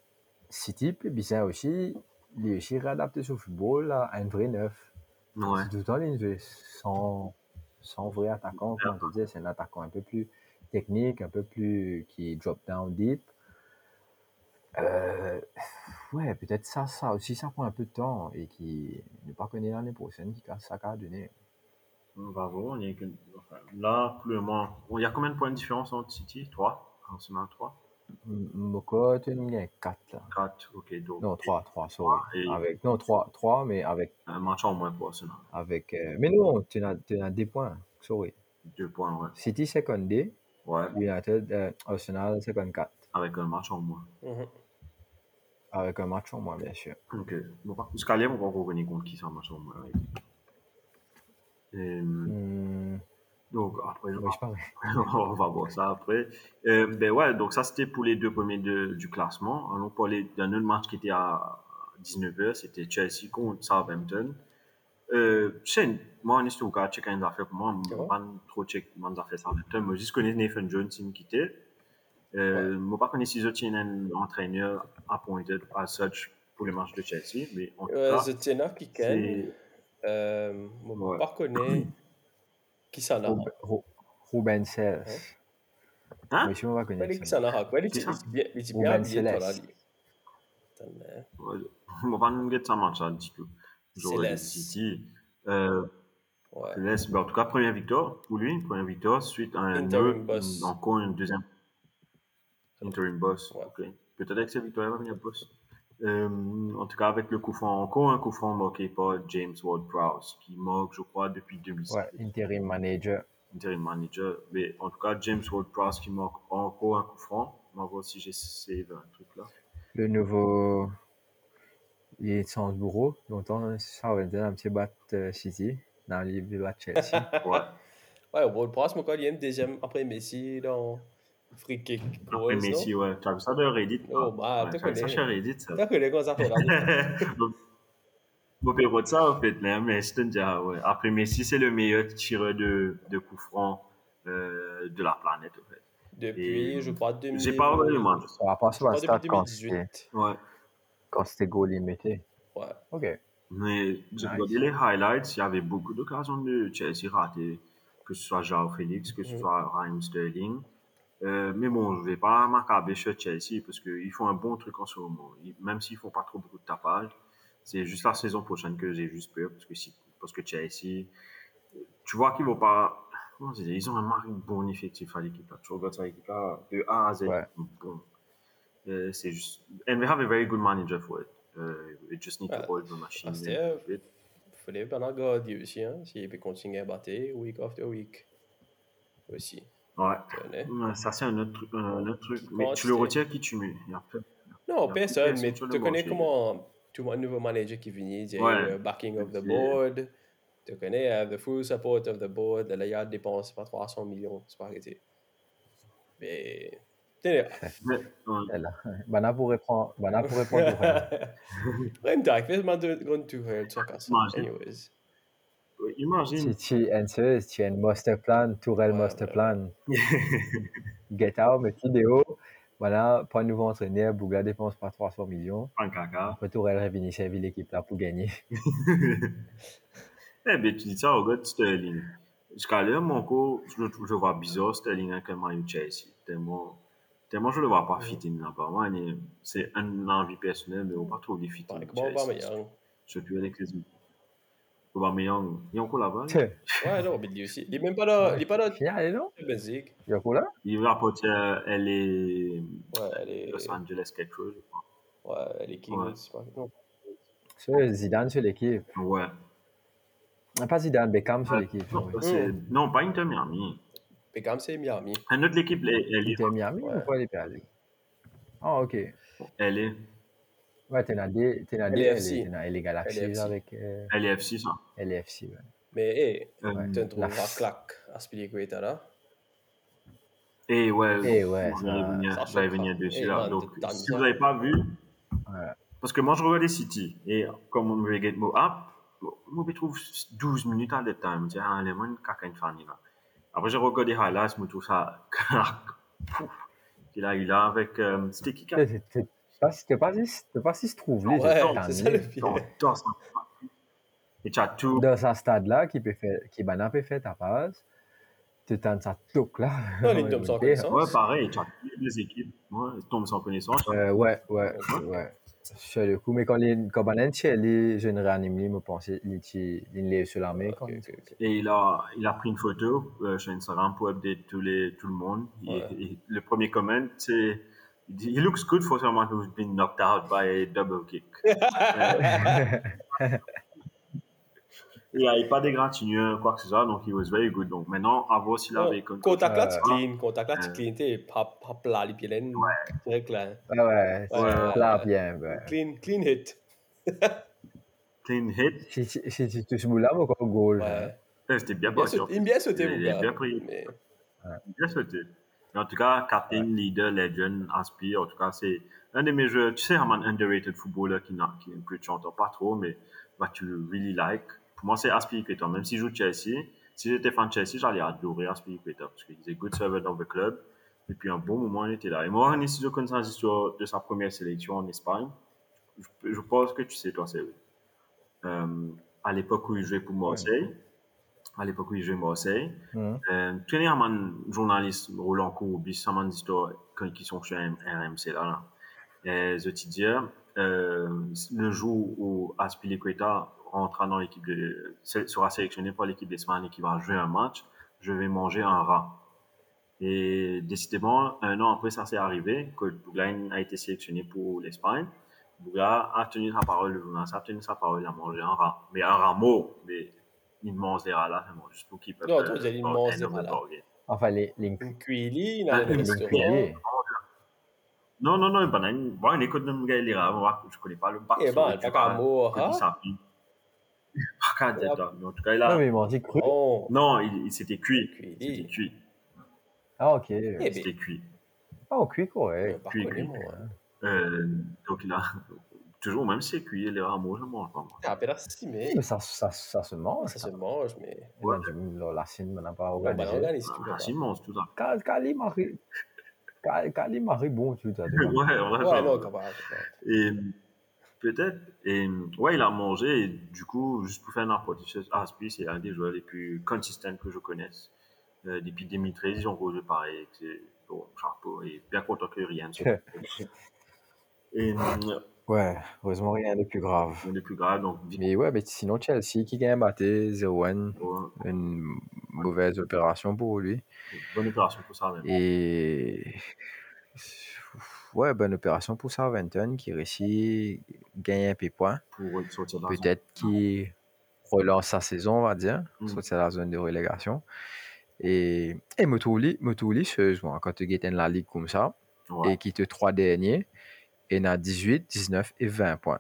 City peut bien aussi, il est aussi réadapté sur le football à un vrai neuf. Ouais. Tout le temps il joue sans, sans vrai attaquant, comme on te c'est un attaquant un peu plus technique, un peu plus qui drop down deep. Euh, ouais, peut-être ça, ça aussi, ça prend un peu de temps et qui ne pas connaître l'année prochaine, qui a ça qu'à donner. On va voir. Il y a, que- enfin, là, le moment, bon, il y a combien de points de différence entre City 3 Arsenal 3 M- Moko, tu nous gagnes 4 là. 4, ok. Donc, Non, 3, 3, sorry. Et- Avec, non, 3, 3, mais avec, un match en moins pour Arsenal. avec, euh, mais non, tu as, tu as des points, sorry. 2 points, ouais. City secondé, Ouais, United, euh, Arsenal 54. avec un match en moins. Mhm. Avec un match en moins, bien sûr. Ok. Bon, là, on va revenir contre qui ça, un match en moins. ouais. Et, Hmm, donc, après, oui, je [laughs] on va voir ça après. Euh, ben ouais, donc ça c'était pour les deux premiers de- du classement. Allons parler d'un autre match qui était à 19h, c'était Chelsea contre Southampton. Euh, Shane, moi, en histoire, quand checker une affaire pour moi, je ne pas trop check mes affaires Southampton. Moi, je connais Nathan Jones, il me Euh, Moi, pas connais si je tiens un entraîneur appointed as such pour les matchs de Chelsea, mais en tout Ouais, cas, je tiens à Kiken. c'est- Euh, Ouais. pas connais qui s'en a? Rub- Ru- Ruben Selles. Hein? Mais je ne pas connaître qui ça. s'en a? Quel est Qui ça? il est bien habillé, toi, là. Ouais, dire ça match. J'aurais. City. Euh, Ouais. En tout cas, première victoire pour lui, première victoire suite à un Interim autre, boss. encore une deuxième interim boss. Ouais. ok. Peut-être avec cette victoire, il va venir boss. Euh, en tout cas, avec le coup franc, encore un coup franc marqué par James Ward-Prowse, qui marque, je crois, depuis 2007. Ouais, interim manager. Interim manager. Mais en tout cas, James Ward-Prowse qui marque encore un coup franc. On va voir si j'ai save un truc là. Le nouveau. Il est sans bureau. Longtemps, ça va être un petit bat euh, City dans le livre de bat Chelsea. [laughs] Ouais. Ouais, au World Press, mon gars, il y a une deuxième après Messi dans Free Kick. Après Messi, non? ouais. Tu as vu ça de Reddit? Oh, bah, tu tu as vu ça connais. sur Reddit, ça. T'as connu comment ça fait là? [laughs] Bon, puis de ça, en fait, là, mais je te dis, ah, ouais. Après Messi, c'est le meilleur tireur de, de coups francs euh, de la planète, en fait. Depuis, Et- je crois, 2000. J'ai pas regardé le match. Ça va pas sur la je crois stade quand 2018. c'était Ouais. quand c'était goal limité. Ouais. Ok. Mais j'ai Nice. regardé les highlights, il y avait beaucoup d'occasions de Chelsea ratées, que ce soit Joao Félix, que ce Mhm. soit Raheem Sterling. Euh, mais bon, je vais pas m'accabler sur Chelsea parce qu'ils font un bon truc en ce moment. Ils- même s'ils font pas trop beaucoup de tapage, c'est juste la saison prochaine que j'ai juste peur parce que, si, parce que Chelsea, tu vois qu'ils vont pas. comment dire, ils ont un bon effectif à l'équipe. là. Tu regardes ça, l'équipe là, de A à Z. Ouais. Bon. Euh, c'est juste. And they have a very good manager for it. Uh, we just need to Ouais. hold the machine. Ah. Il fallait bien regarder aussi, hein, s'il peut continuer à battre week after week. Aussi. Ouais. tu Ça, c'est un autre truc. Un autre truc. Mais tu le retires qui tu mets? Non, personne, mais tu connais comment tout le nouveau manager qui vient, a Ouais. le backing of the board, tu connais, have the full support of the board, là, il y a dépense pas 300 millions, c'est pas arrêté. Mais, Bana pour répondre. Bana pour répondre. Wer man grund to her Zuckers. Imagine. Anyways. Imagine. Si tu as tu as un master plan, Tourelle Ouais, master ouais. plan. [laughs] Get out, mais vidéo. Voilà, pas un nouveau entraîneur, Bougla dépense pas 300 millions. Caca. Après, Tourelle revient servir l'équipe là pour gagner. [laughs] Eh bien, tu dis ça, regarde Sterling. Jusqu'à l'heure, mon co, je, je vois bizarre Sterling avec un maillot Chelsea. Tellement, tellement je le vois pas fit in là-bas. Moi, c'est un envie personnel, mais on va pas trop les fit in. Pareil que moi, Aubameyang. Surtout avec les autres. Aubameyang, il est encore là-bas. Ouais, non, mais lui aussi. Il est même pas là, il est pas là, Viens, allez, non Belgique. Il a quoi là Il va apporter, euh, elle est Ouais, elle est, Los Angeles quelque chose, je crois. ouais, elle est Kings. Ouais. c'est pas- Non. Sur Zidane sur l'équipe. Ouais. Ah, Pas Zidane, Beckham sur Ouais. l'équipe. Non, c'est- non, pas Inter Miami. Beckham, c'est Miami. Un autre équipe, elle, Il est. était Miami Ouais. ou pas les perdus Ah, ok. Elle est. Ouais, t'es dans des, t'es dans des, LAFC. t'es dans les Galaxies avec euh, Elle est FC, ça. LFC. Ouais. Mais, hé, Euh, tu trouves la- la claque à Spilicueta là. Et ouais, Eh ouais, vais ça- venir, dessus Et là. là, Donc, de- si vous n'avez pas vu, Ouais. parce que moi je regardais City, et comme on me regarde mon app, moi je trouve 12 minutes à le temps, je me dis, ah, les gens, caca une fan là. Après, j'ai regardé highlights, je me trouve ça. [laughs] Pouf. Et là, il a avec. euh, C'était qui pas si- t'es pas t'es pas si se trouve les Ouais, cette c'est ça le année. pire. dans- dans sa- Et tu as tout. Dans ce stade-là, qui peut faire, qui peut faire ta passe, tu tentes ça tout là. Non, il tombe sans connaissance. Ouais, pareil, tu as toutes les deux équipes. Ouais, ils tombent sans connaissance. Euh, ouais, ouais, ouais. Sur le coup, mais quand les quand Banan les je ne réanime, je me pensais, il il lève sur l'armée. Et il a, il a pris une photo euh, sur Instagram pour update tous les, tout le monde. Et- Ouais. et le premier comment, c'est He looks good for someone who's been knocked out by a double kick. [laughs] Euh, il n'avait pas d'égratignure, quoi que ce soit, donc he was very good. Donc maintenant, à voir s'il avait Contact là, tu clean. Contact là, tu clean. T'es pas pas plat, les pieds laines. Direct là. Ouais, ouais, c'est Ouais, là ouais. bien. ouais. Clean, clean hit. clean hit. Si tu touches bout là, encore goal. Ouais. Euh, C'était bien Bien il bien sauté, Il- mon il a bien pris. Bien sauté. Mais en tout cas, captain, leader, legend, aspire. En tout cas, c'est un de mes jeux. Tu sais, un underrated footballer qui n'a qui que tu n'entends pas trop, mais bah, tu really like. Pour moi, c'est Aspilicueta. Même s'il joue Chelsea, si j'étais fan de Chelsea, j'allais adorer Aspilicueta parce qu'il est good servant dans le club. Et puis, un bon moment, il était là. Et moi, on est sur le consensus sur- de sa première sélection en Espagne. Je, je pense que tu sais, toi, c'est euh, à l'époque où il jouait pour Marseille. À l'époque où il jouait Marseille. Mhm. Euh, tu connais un journaliste Roland Courbis, ça m'a dit qui sont chez RMC là. je te dis, le jour où Aspilicueta rentrera dans l'équipe de, sera sélectionné par l'équipe d'Espagne et qui va jouer un match, je vais manger un rat. Et décidément, un an après, ça s'est arrivé, que Bouglain a été sélectionné pour l'Espagne. Bougla a tenu sa parole, le journaliste a tenu sa parole, il a mangé un rat. Mais un rat mot, mais il juste pour qu'il peut. Non, toi, vous allez manger des rats là. Enfin, les cuili, il Ah, un. Pelé. Non, non, non, ben, une- bon, une écoute de me gagner les rats, moi, je connais pas le bac. Eh ben, pas qu'à hein? Pas qu'à dire. Mais en tout cas, il a. Non, mais ils m'ont dit cru. Oh, Non, il, il s'était cuit. Cuit. C'était cuit. Ah, ok. eh ben, C'était cuit. Ah, au cuit, pas cuit, connu, cuit. moi. hein. Euh, donc, il a. Toujours, même si c'est cuit, les rameaux, je mange pas. moi. Ah, ben là, si, mais Mais ça, ça, ça se mange. ça se mange, mais. Ouais. Ouais. La, la Chine, n'a pas Ah, là-bas. si, mange tout ça. Quand quand il m'arrive bon, tu t'as [laughs] Ouais, on a Ouais, fait- non, capable. Et peut-être, et ouais, il a mangé, et du coup, juste pour faire n'importe quoi, Aspi, c'est un des joueurs les plus consistants que je connaisse. Euh, depuis 2013, ils ont joué pareil, c'est bon, chapeau, et bien content que rien ne soit. [laughs] Et euh, Ouais, heureusement, rien de plus grave. le plus grave, donc, Mais ouais, mais sinon, Chelsea qui gagne batté 0-1. bon, Une mauvaise opération pour lui. bonne opération pour ça, même. Et. Ouais, bonne opération pour Southampton qui réussit à gagner un peu de points. Pour sortir de. Peut-être qu'il relance sa saison, on va dire, Mm. sortir de la zone de relégation. Et, et Motouli, Motouli, sérieusement, quand tu gagnes la ligue comme ça, Ouais. et qui te trois derniers, et n'a 18, 19 et 20 points.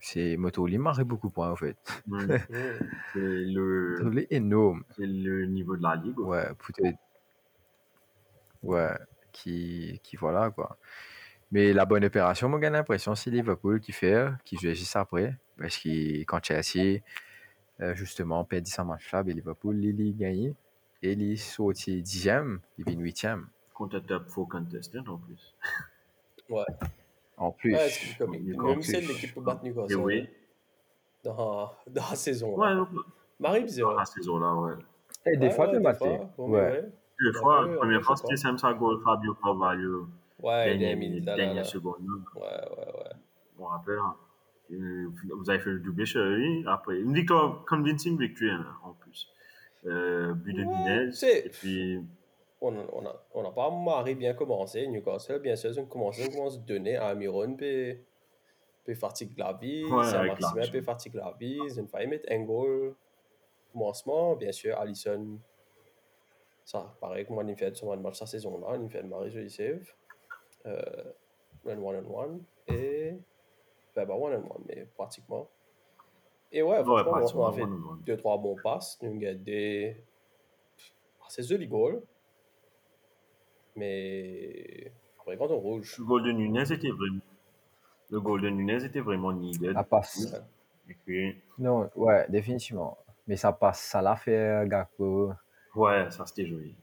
C'est Motouli marque beaucoup de points, en fait. Mmh. [laughs] C'est le, énorme. c'est le niveau de la ligue. ouais. Ouais, te- Ouais, qui, qui voilà, quoi. Mais la bonne opération, moi, j'ai l'impression, c'est Liverpool qui fait, qui joue juste après. Parce que quand Chelsea, euh, justement, perdit sa match là, ben Liverpool, il a gagné. Et il sorti dixième, il vient huitième. Contre top four contestant en plus. En plus. Ouais, celle l'équipe peut battre Et Newcastle oui. dans, dans la saison. Ouais, là. donc, Marie dans bizarre. la saison-là, ouais. Et des Ouais, fois, ouais, tu des fois, bon, Ouais. ouais. Deux Ouais, fois, ouais, la première ouais, fois, c'était Sam Sago, Fabio Carvalho. Ouais, des dernière, minutes là, là, dernière là. seconde. Ouais, ouais, ouais. Me rappelle. Vous avez fait le doublé chez lui. Après, une victoire, convincing victoire hein, en plus. Euh, but de Ouais, Nunez. c'est- Et puis, On n'a on a, on a pas marré bien commencé. Newcastle, bien sûr, ils ont commencé, on commence à donner à Amiron, puis, puis fatigue la vie. Ouais, avec Maximin, puis fatigue la vie. Ils ont failli mettre un goal. Commencement, bien sûr, Allison. Ça, pareil, comme on fait sur match cette saison-là, on fait un maré joli save. Euh, un one on one. Et. Ben, pas one on one, mais pratiquement. Et ouais, ouais, franchement, on a fait one on one. deux, trois bons passes. Nous avons des. C'est joli goal. Mais. Après, quand on rouge. le goal de Nunez était vraiment. Le goal de Nunez était vraiment needed. La passe. Ouais. Et puis, Non, ouais, définitivement. Mais ça passe, ça l'a fait Gakpo. ouais, ça c'était joli.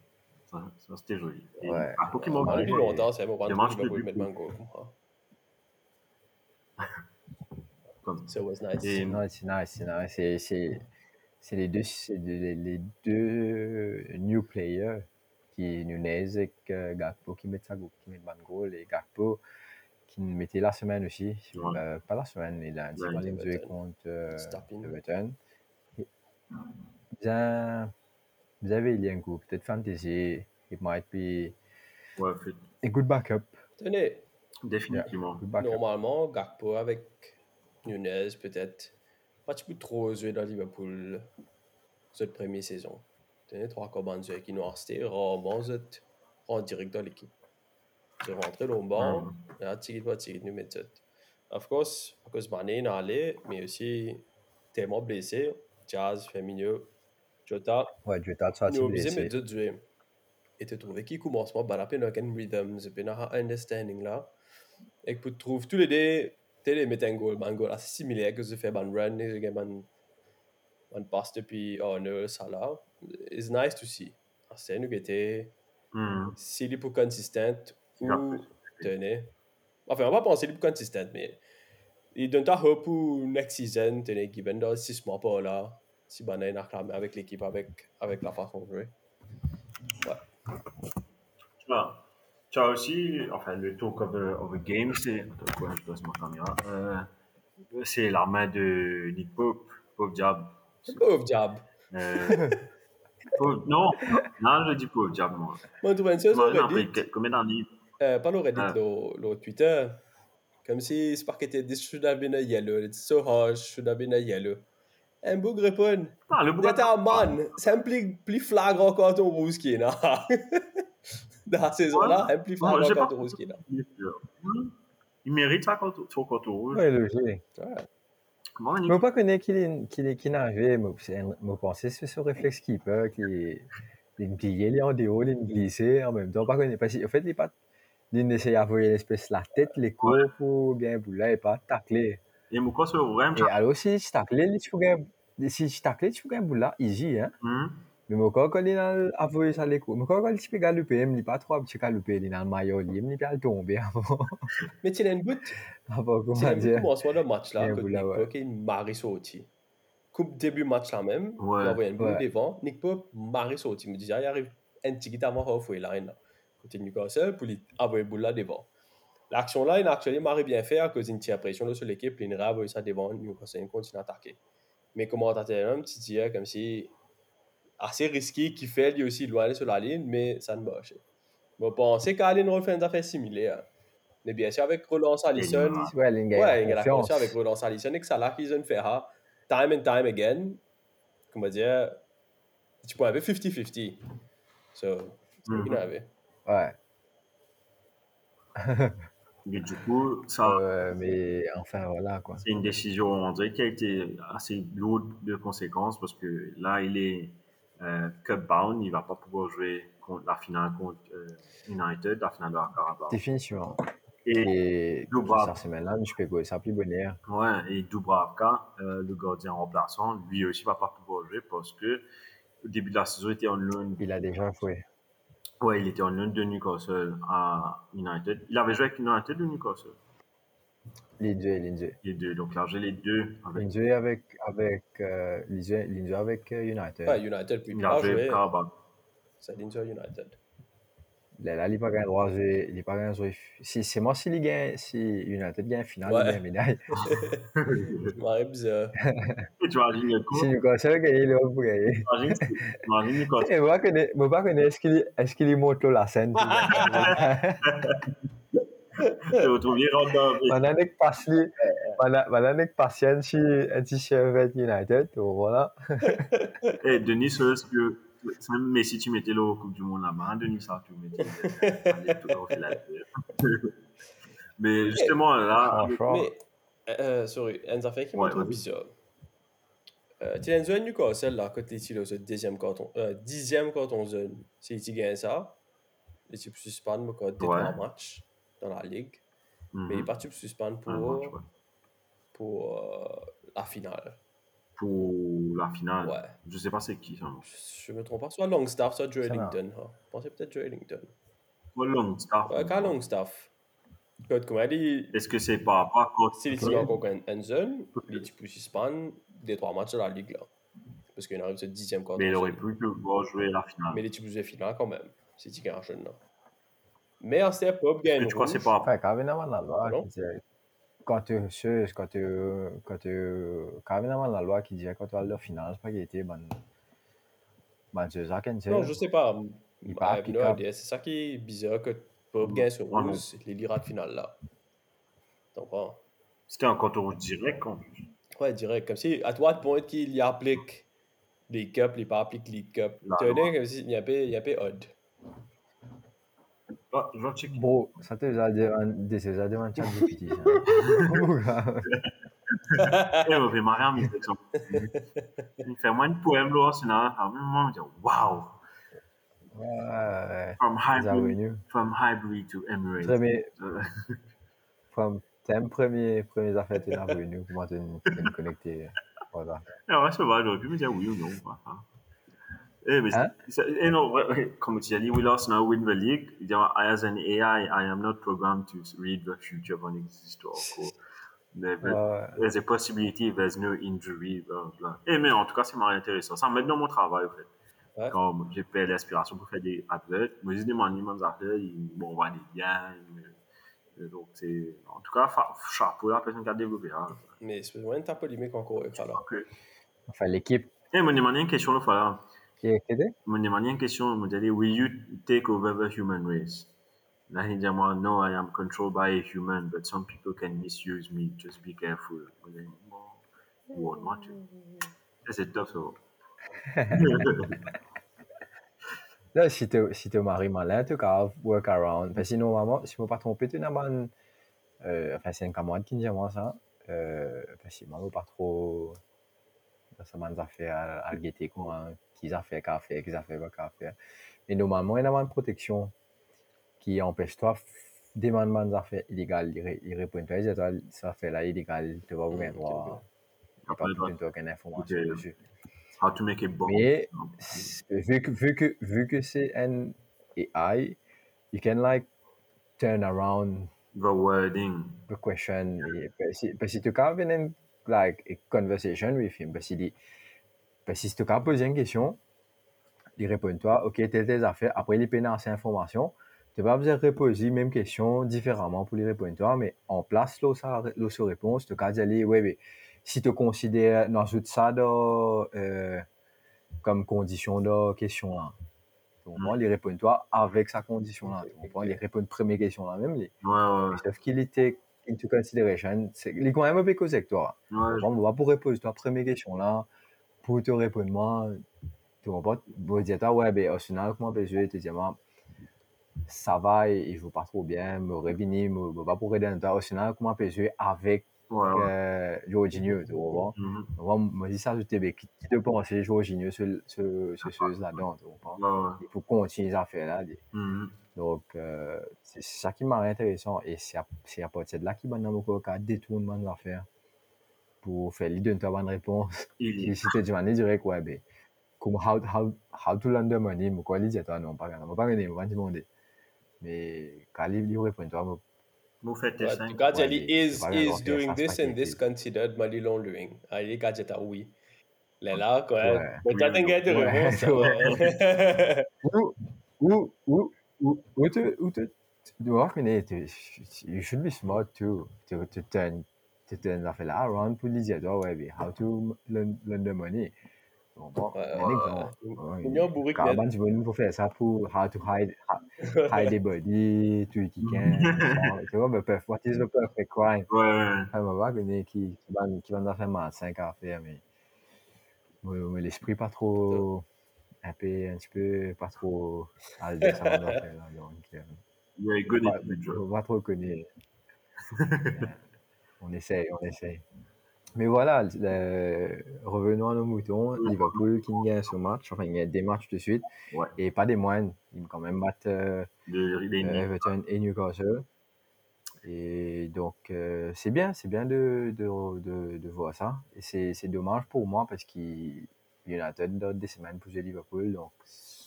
Ça, ça, c'était joli. Et Ouais. à Pokémon Ouais, Depuis longtemps, c'est un moment où que Liverpool du met coup- un goal. comme ça. comme C'est nice. Et- Non, c'est nice, c'est nice. C'est- les deux, c'est les, les deux new players qui Nunez et que Gakpo qui mettent ça, qui mettent ban goal et Gakpo qui mettait la semaine aussi. Ouais. Euh, pas la semaine, mais lundi, quand jouaient Everton. contre euh. Everton. Bien, vous avez il y a un coup, peut-être fantasy, it might be Ouais, fait- a good backup. Tenez, définitivement. Backup. normalement, Gakpo avec Nunez, peut-être. Pas peux trop jouer dans Liverpool cette première saison. Tenez, trois commandes qui nous restent, rarement, vous êtes en direct dans l'équipe. Vous rentrez dans le banc, Mhm. et tigre pas tigre, nous mettons. Of course, à cause de Mané, allé, mais aussi tellement blessé. Jazz, Firmino, Jota, Ouais, Jota, tu as nous blessé. mettre d'autres joueurs. Et te trouver qui commence à battre un rhythm, c'est bien un understanding là. Et que tu trouves tous les deux, tu les mettre un goal, un goal assez similaire que tu fais un run, et un un passe depuis Arnold, Salah. It's nice to see. C'est nous qui était, Mhm. s'il est pour consistent Yeah. ou tenez. Enfin, on va penser qu'il est pour consistent, mais il donne ta hope pour next season, tenez, qui vient dans 6 mois par là. Si ben, a acclamé avec l'équipe, avec, avec la façon de jouer. Ouais. Tu as, tu as aussi, enfin, le talk of a, of a game, c'est. Attends, quoi, je passe ma caméra. Euh, c'est la main de Nick Pope, Pope Diab. Pauvre diable. Euh, Pope- non, non, je dis Pope Diab, moi. Moi, tu Reddit, que- combien d'années euh, pas le Reddit, Ah. le, le Twitter. Comme si c'est pas que t'es this should have been a yellow, it's so harsh, should have been a yellow. Un bug répond, Ah, le C'était un man, c'est un plus, plus flagrant carton rouge qui est là. [laughs] Dans la saison-là, un plus flagrant pas- carton rouge qui est là. Il mérite ça quand son carton rouge. Ouais, logique. Ouais. Comment Je ne pas connaître qu'il est, qu'il est, qu'il est arrivé, me penser c'est ce réflexe qui est, il est plié, il est en déhaut, il est glissé en même temps. Pas connaître, parce qu'en fait, il pas, il essaie d'envoyer l'espèce la tête, les coups pour bien bouler et pas tacler. Et pourquoi ce vrai Et alors, si tu tacles, tu peux bien, si tu tacles, tu peux bien bouler, easy, hein. Hum, Mais moi, quand il a envoyé ça les coups, mais quand il peut galoper, il n'est pas trop petit galoper, il est dans le maillot, il n'est pas tomber avant, Mais tu as une bout, avant, comment dire. commencement de match là, que Nick marie sorti. Coupe début match là même, il a envoyé une boule devant, Nick Pope marie sorti. Il me disait, il arrive un petit peu avant halfway line côté Newcastle, pour lui envoyer une boule là devant. L'action là, il a actuellement marie bien fait à cause d'une petite pression sur l'équipe, il a envoyé ça devant, Newcastle il continue à attaquer. Mais comment t'as un petit tir comme si assez risqué qui fait lui aussi loin aller sur la ligne, mais ça ne marche. Je pensais qu'Allen refait une affaire similaire. Mais bien sûr, avec relance Allison, Ouais, il a il a confiance. confiance avec relance Allison et que ça là qu'ils ont fait, time and time again, comment dire, tu peux avoir 50-50. So, c'est Mhm. qu'il avait. Ouais. [laughs] Et du coup, ça, Euh, mais enfin, voilà, quoi. c'est une décision, on dirait, qui a été assez lourde de conséquences parce que là, il est euh, cup bound, il va pas pouvoir jouer contre la finale contre euh, United, la finale de la Carabao. Définitivement. Et, Et Dubravka. je peux ça plus bonheur. ouais, et Dubravka, euh, le gardien remplaçant, lui aussi va pas pouvoir jouer parce que au début de la saison, il était en loan. Il a déjà joué. Ouais, il était en loan de Newcastle à United. Il avait joué avec United ou Newcastle Les deux, les deux. Les deux. Donc, il a joué les deux avec Les deux avec, avec, euh, les deux, les deux avec euh, United. Ouais, United, puis Il il a a joué joué, Carabao. c'est l'Inter United. Là, là, il n'a pas gagné droit jouer. Il n'a pas gagné jouer. Si, c'est moi, s'il gagne, si United gagne finale, Ouais. il gagne une médaille. [laughs] Ouais, bizarre. Et tu imagines le coup Si Newcastle gagne, il va pour gagner. Imagine, imagine Newcastle. Et moi, je connais, moi, pas est-ce qu'il, qu'il monte la scène? Si, si chef United, voilà. Et Denis, est-ce que même Messi, tu mettais le Coupe du Monde là-bas, hein, Denis, ça, tu mettais. [laughs] [laughs] Mais justement, là, Mais, euh, sorry, une affaire qui bizarre. Euh, tu as une zone Newcastle là, côté ici, là, ce deuxième carton, euh, dixième carton zone. Si tu gagnes ça, et tu peux suspendre mon code des Ouais. trois matchs dans la ligue. mhm, Mais il part tu peux suspendre pour, match, ouais. pour euh, la finale. pour la finale, Ouais. je sais pas c'est qui ça. Je me trompe pas, soit Longstaff, soit Joe. Ellington. hein. Je pensais peut-être Joe Ellington. Pour Longstaff. Ouais, quand Longstaff. Elle dit, Est-ce que c'est à quoi si les une une zone, les tu peux suspendre des trois matchs de la ligue là. Parce qu'il arrive ce dixième carton Mais il aurait pu pouvoir jouer la finale. Mais les types de finale quand même. C'est un jeune là. Mais en step-up, gagne Tu crois que c'est pas Enfin, quand même, la loi Pardon? qui disait, quand tu sais, quand tu, quand tu, quand même, la loi qui disait quand tu as le final, c'est pas qu'il était bon, bon, c'est ça. Non, je sais pas. Il est I pas have no applicable. idea. C'est ça qui est bizarre que Pop gagne sur rouge, les lirades finales là. Tu comprends? C'était un compte rouge direct en plus. Ouais, direct. Comme si, à toi de point qu'il y applique les cups, il pas applique les cups. Sais, comme si il y avait, il y avait odd. [laughs] Eh, on fait marrer en même temps. Il fait moins de poèmes là, c'est là. À un moment, je dis, wow, Ouais, ouais, from Highbury, from Highbury to Emirates. Premier, [laughs] from, thème premier, premier affaire, t'es revenu, comment tu voilà. Ah ouais, ça va, j'aurais pu me dire oui ou non. Hein. Eh, mais Hein? eh non, ouais, ouais, comme tu as dit, we lost now win the league. Il as an AI, I am not programmed to read the future of an existing. There- Ouais, There's a possibility, there's no injury, blah, blah. Eh, mais en tout cas, c'est marrant intéressant. Ça m'aide dans mon travail, en fait. Ouais. Comme j'ai fait l'inspiration pour faire des adverts, moi, je demande mes affaires, ils bon, on des liens. euh, Donc, c'est. En tout cas, chapeau à la personne qui a développé. Hein. Mais c'est vraiment ta polémique encore. Enfin, l'équipe Eh, me demandé une question, là, voilà. Me demandé une question, dit, will you take over the human race? Là, il dit, moi, no, I am controlled by a human, but some people can misuse me, just be careful. You. C'est tough. [laughs] Là, si tu si tu maries malin, tu peux work around. Parce que normalement, si je ne me pas tu n'as pas. Euh, enfin, c'est un camarade qui me dit moi ça. Euh, parce que moi, pas trop. Ça m'a affaires à, à qui a fait, qu'à faire, qui a fait, pas qu'à faire. Mais normalement, il y a une protection qui empêche toi de demander des affaires illégales. Il, ré- il répond toi, dit, toi, ça fait là illégal, tu vas ouvrir Mm, droit. Il n'y a pas de aucune information dessus. How to make it bon. Mais vu que, vu que, vu que c'est un AI, you can like turn around The wording. the question. Et Parce que parce que tu peux avoir une like, a conversation with him. Parce que il- si tu peux poser une question, il répond toi, ok, telle telle affaire. Après, il peut donner ces informations. Tu vas besoin de reposer la même question différemment pour lui répondre toi, mais en place, là, ça, là, sa réponse, tu peux dire, oui, oui, si tu considères, dans ça, dans, euh, comme condition de question là. Donc, moi, il répond toi avec sa condition là. Tu comprends? Il répond première question là même. les- Ouais, ouais, Sauf qu'il était into consideration. C'est, il est quand même un peu causé avec toi. ouais. Ouais, on va pour répondre toi première question là. Pour te répondre moi, tu comprends? Bon, dire toi, ouais, ben, au final, comment peux je te dire, moi, ça va il joue pas trop bien, me revenir, me, va pour aider toi. Au final, comment peux je avec, euh, Jorginho, tu comprends? Mhm. Moi, me dis ça, je t'ai dit, qui qui te pensait Jorginho, ce, ce, ce, ce là-dedans, tu comprends? Il faut continuer les affaires là. Mhm. Donc, euh, c'est ça qui m'a intéressant. Et c'est à, à partir de là qu'il m'a encore qu'à détournement de l'affaire pour faire l'idée de bonne réponse. Il Si tu dis, je dirais quoi, ben, comme how, how, how to learn the money, mais quoi, il dit, toi, non, pas grave, pas grave, on va demander. Mais quand il lui répond, toi, Vous faites tes cinq. tu dire, Ouais, is, is doing ça, c'est this and this considered money laundering. Ah, il gadget à oui. Là, là, quoi. Mais t'as Oui, un gars de réponse, ou, ou, ou, ou, ou tu, ou tu, tu tu- you should be smart too, to, to turn, l'affaire là around pour ouais, ben, how to learn, learn the money. Bon, bon, Quand net. ben, tu veux nous faire ça pour how to hide, hide the body, tu qui can, tu vois, ben, perf- what is the perfect crime? Ouais, ouais. Ah, on va qui, qui va, qui va nous faire mal 5 à faire, mais, mais, mais l'esprit pas trop, un peu, un petit peu, pas trop, à dire, ça va nous faire, là, donc, euh, Very good pas, pas trop connaître. [laughs] on essaye, on essaye. Mais voilà, le- revenons à nos moutons. Liverpool qui gagne ce match, enfin il gagne des matchs de suite, Ouais. et pas des moindres. Ils quand même battent euh, euh, Everton et Newcastle. Et donc euh, c'est bien, c'est bien de, de, de, de voir ça. Et c'est dommage pour moi parce qu'il United dans des semaines pour jouer Liverpool, donc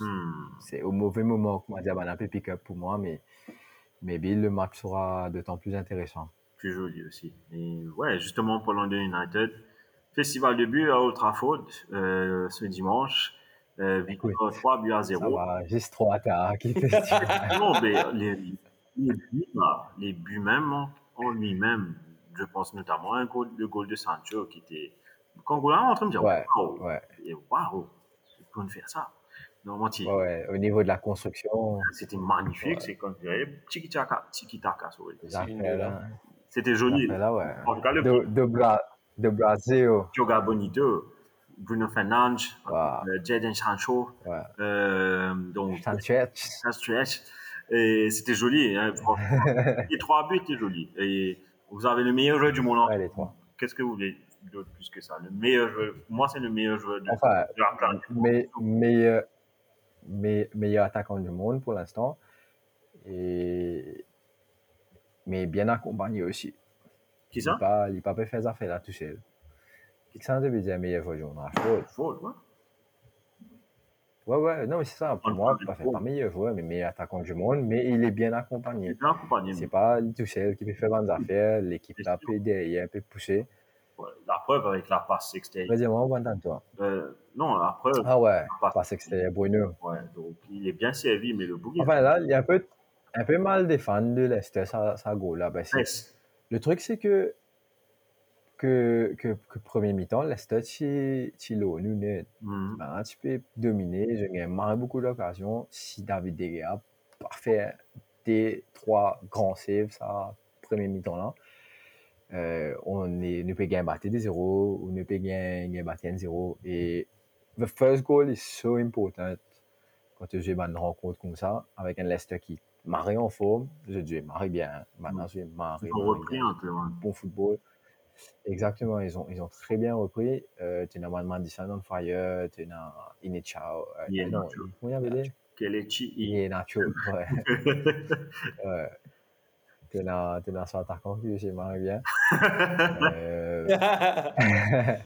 Hmm. c'est au mauvais moment dire ben, un peu pick-up pour moi, mais mais Bill, le match sera d'autant plus intéressant. Plus joli aussi. Et ouais, justement, parlant de United, festival de but à Old Trafford euh, ce dimanche. Euh, victoire Écoute, 3 buts à Ça 0. va, juste trop à Non, mais les, les buts, là, les buts même en, en lui-même, je pense notamment à un goal, le goal de Sancho qui était. Quand on est en train de dire, Ouais, waouh, ouais. et waouh, peuvent faire ça. Tu- Ouais, au niveau de la construction, c'était magnifique, Ouais. c'est comme tiki taka, tiki taka, sorry. les C'est une de là, C'était joli. là, ouais. En tout cas, le De, de, Bra de Brasil, Joga Bonito, Bruno Fernandes, Wow. euh, Jadon Sancho, ouais. euh, donc Sanchez. Et c'était joli, hein, [laughs] les trois buts étaient jolis. Et vous avez le meilleur joueur du monde. en ouais. Qu'est-ce que vous voulez d'autre plus que ça? Le meilleur joueur, moi, c'est le meilleur joueur de, Enfin, de l'Atlantique. mais, meilleur, meilleur attaquant du monde pour l'instant. Et mais bien accompagné aussi. Qui Il ça? il pas fait faire affaires là tout seul. Ça, ça veut dire meilleur joueur du monde. Rashford. Ford, ouais. Ouais, ouais, non, mais c'est ça. Pour On moi, pas, fait Ford. pas meilleur joueur, mais meilleur attaquant du monde. Mais il est bien Il accompagné. est bien accompagné. C'est pas lui tout seul qui peut faire des affaires. L'équipe là peut derrière, peut pousser. La preuve avec la passe extérieure. Vas-y, moi, on va toi. Euh, non, la preuve. Ah ouais, passe- passe extérieur, Bruno. Ouais, donc il est bien servi, mais le bouc Enfin là, il y a un peu, un peu mal des fans de Leicester, ça, ça go là. Ben, Yes. le truc, c'est que, que, que, que premier mi-temps, Leicester, tu tu l'as, nous, net. Ben, tu peux dominer, j'ai marre beaucoup d'occasions. Si David De Gea pas fait des trois grands saves, ça, premier mi-temps là, euh, on est, ne peut gagner battre des zéros, ou ne peut gagner battre un zéro. Et the first goal is so important quand tu joues une rencontre comme ça, avec un Leicester qui marre en forme, je dis marre bien, maintenant je marre, Ils ont repris un peu. hein. bon football. Exactement, ils ont, ils ont très bien repris. Euh, tu as Madison on fire, tu as Inechao. Euh, Iheanacho. non, il y avait? Kelechi, il- Iheanacho, ouais. [laughs] ouais. Tu as, tu as son attaquant qui aussi marre bien. [laughs] Euh,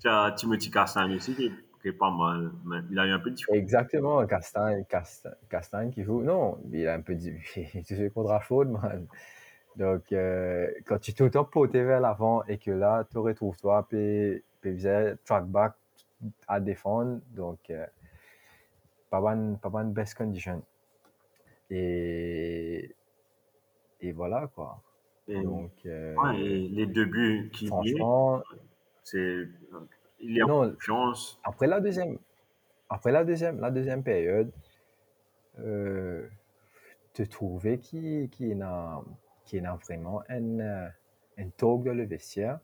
Tu as Timothy Castagne aussi qui est, qui pas mal. Mais il a eu un peu de difficulté. exactement, Castagne, Castagne, Castagne qui joue. Non, il a un peu [laughs] tu sais, contre Rashford, man. Donc, euh, quand tu t'es autant poté vers l'avant et que là, tu retrouves toi, puis faisais track back à défendre, donc, euh, pas bonne, pas bonne best condition. Et, et voilà, quoi. Et, Donc, euh, ouais, et les deux buts met, franchement, c'est. Il est en Non. confiance. après la deuxième, après la deuxième, la deuxième période, euh, te trouver qui, qui n'a, qui n'a vraiment un, euh, un talk dans le vestiaire,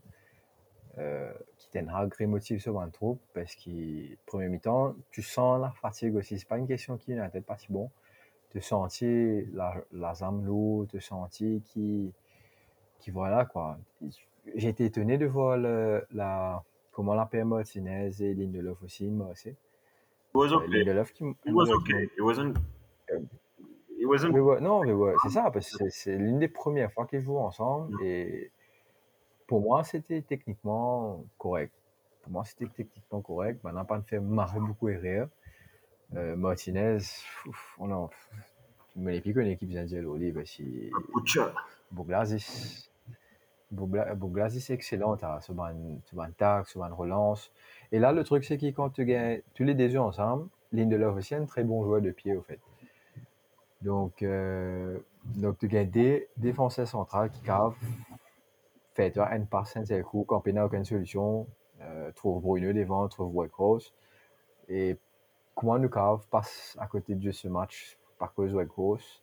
euh, qui t'en a motive sur un troupe parce que premier mi-temps, tu sens la fatigue aussi. C'est pas une question qui n'a peut-être pas si bon. Tu sentis la, la zame lourde, tu sentis qui, qui voilà quoi. J'ai été étonné de voir le, la, comment la Martinez et Lindelof aussi, moi aussi. It was Euh, okay. Lindelof qui It was okay. It wasn't. It wasn't. Mais ouais, non, mais ouais, c'est ça, parce que c'est- l'une des premières fois qu'ils jouent ensemble et pour moi, c'était techniquement correct. Pour moi, c'était techniquement correct. Maintenant, pas de faire marrer beaucoup et rire. Euh, Martinez, ouf, on a. Tu me piqué une équipe l'Oli, parce que Butcher. Bouglazis. Bougla- c'est excellent. Tu as souvent une, souvent une relance. Et là, le truc, c'est que quand tu gagnes tous les deux ensemble, Lindelof aussi est un très bon joueur de pied, au fait. Donc, euh, donc tu gagnes des défenseurs centrales qui cavent, fait toi une passe, un seul coup, il n'a aucune solution, euh, trouve Bruno devant, trouve Whitecross. Et comment nous cave passe à côté de ce match par cause Whitecross.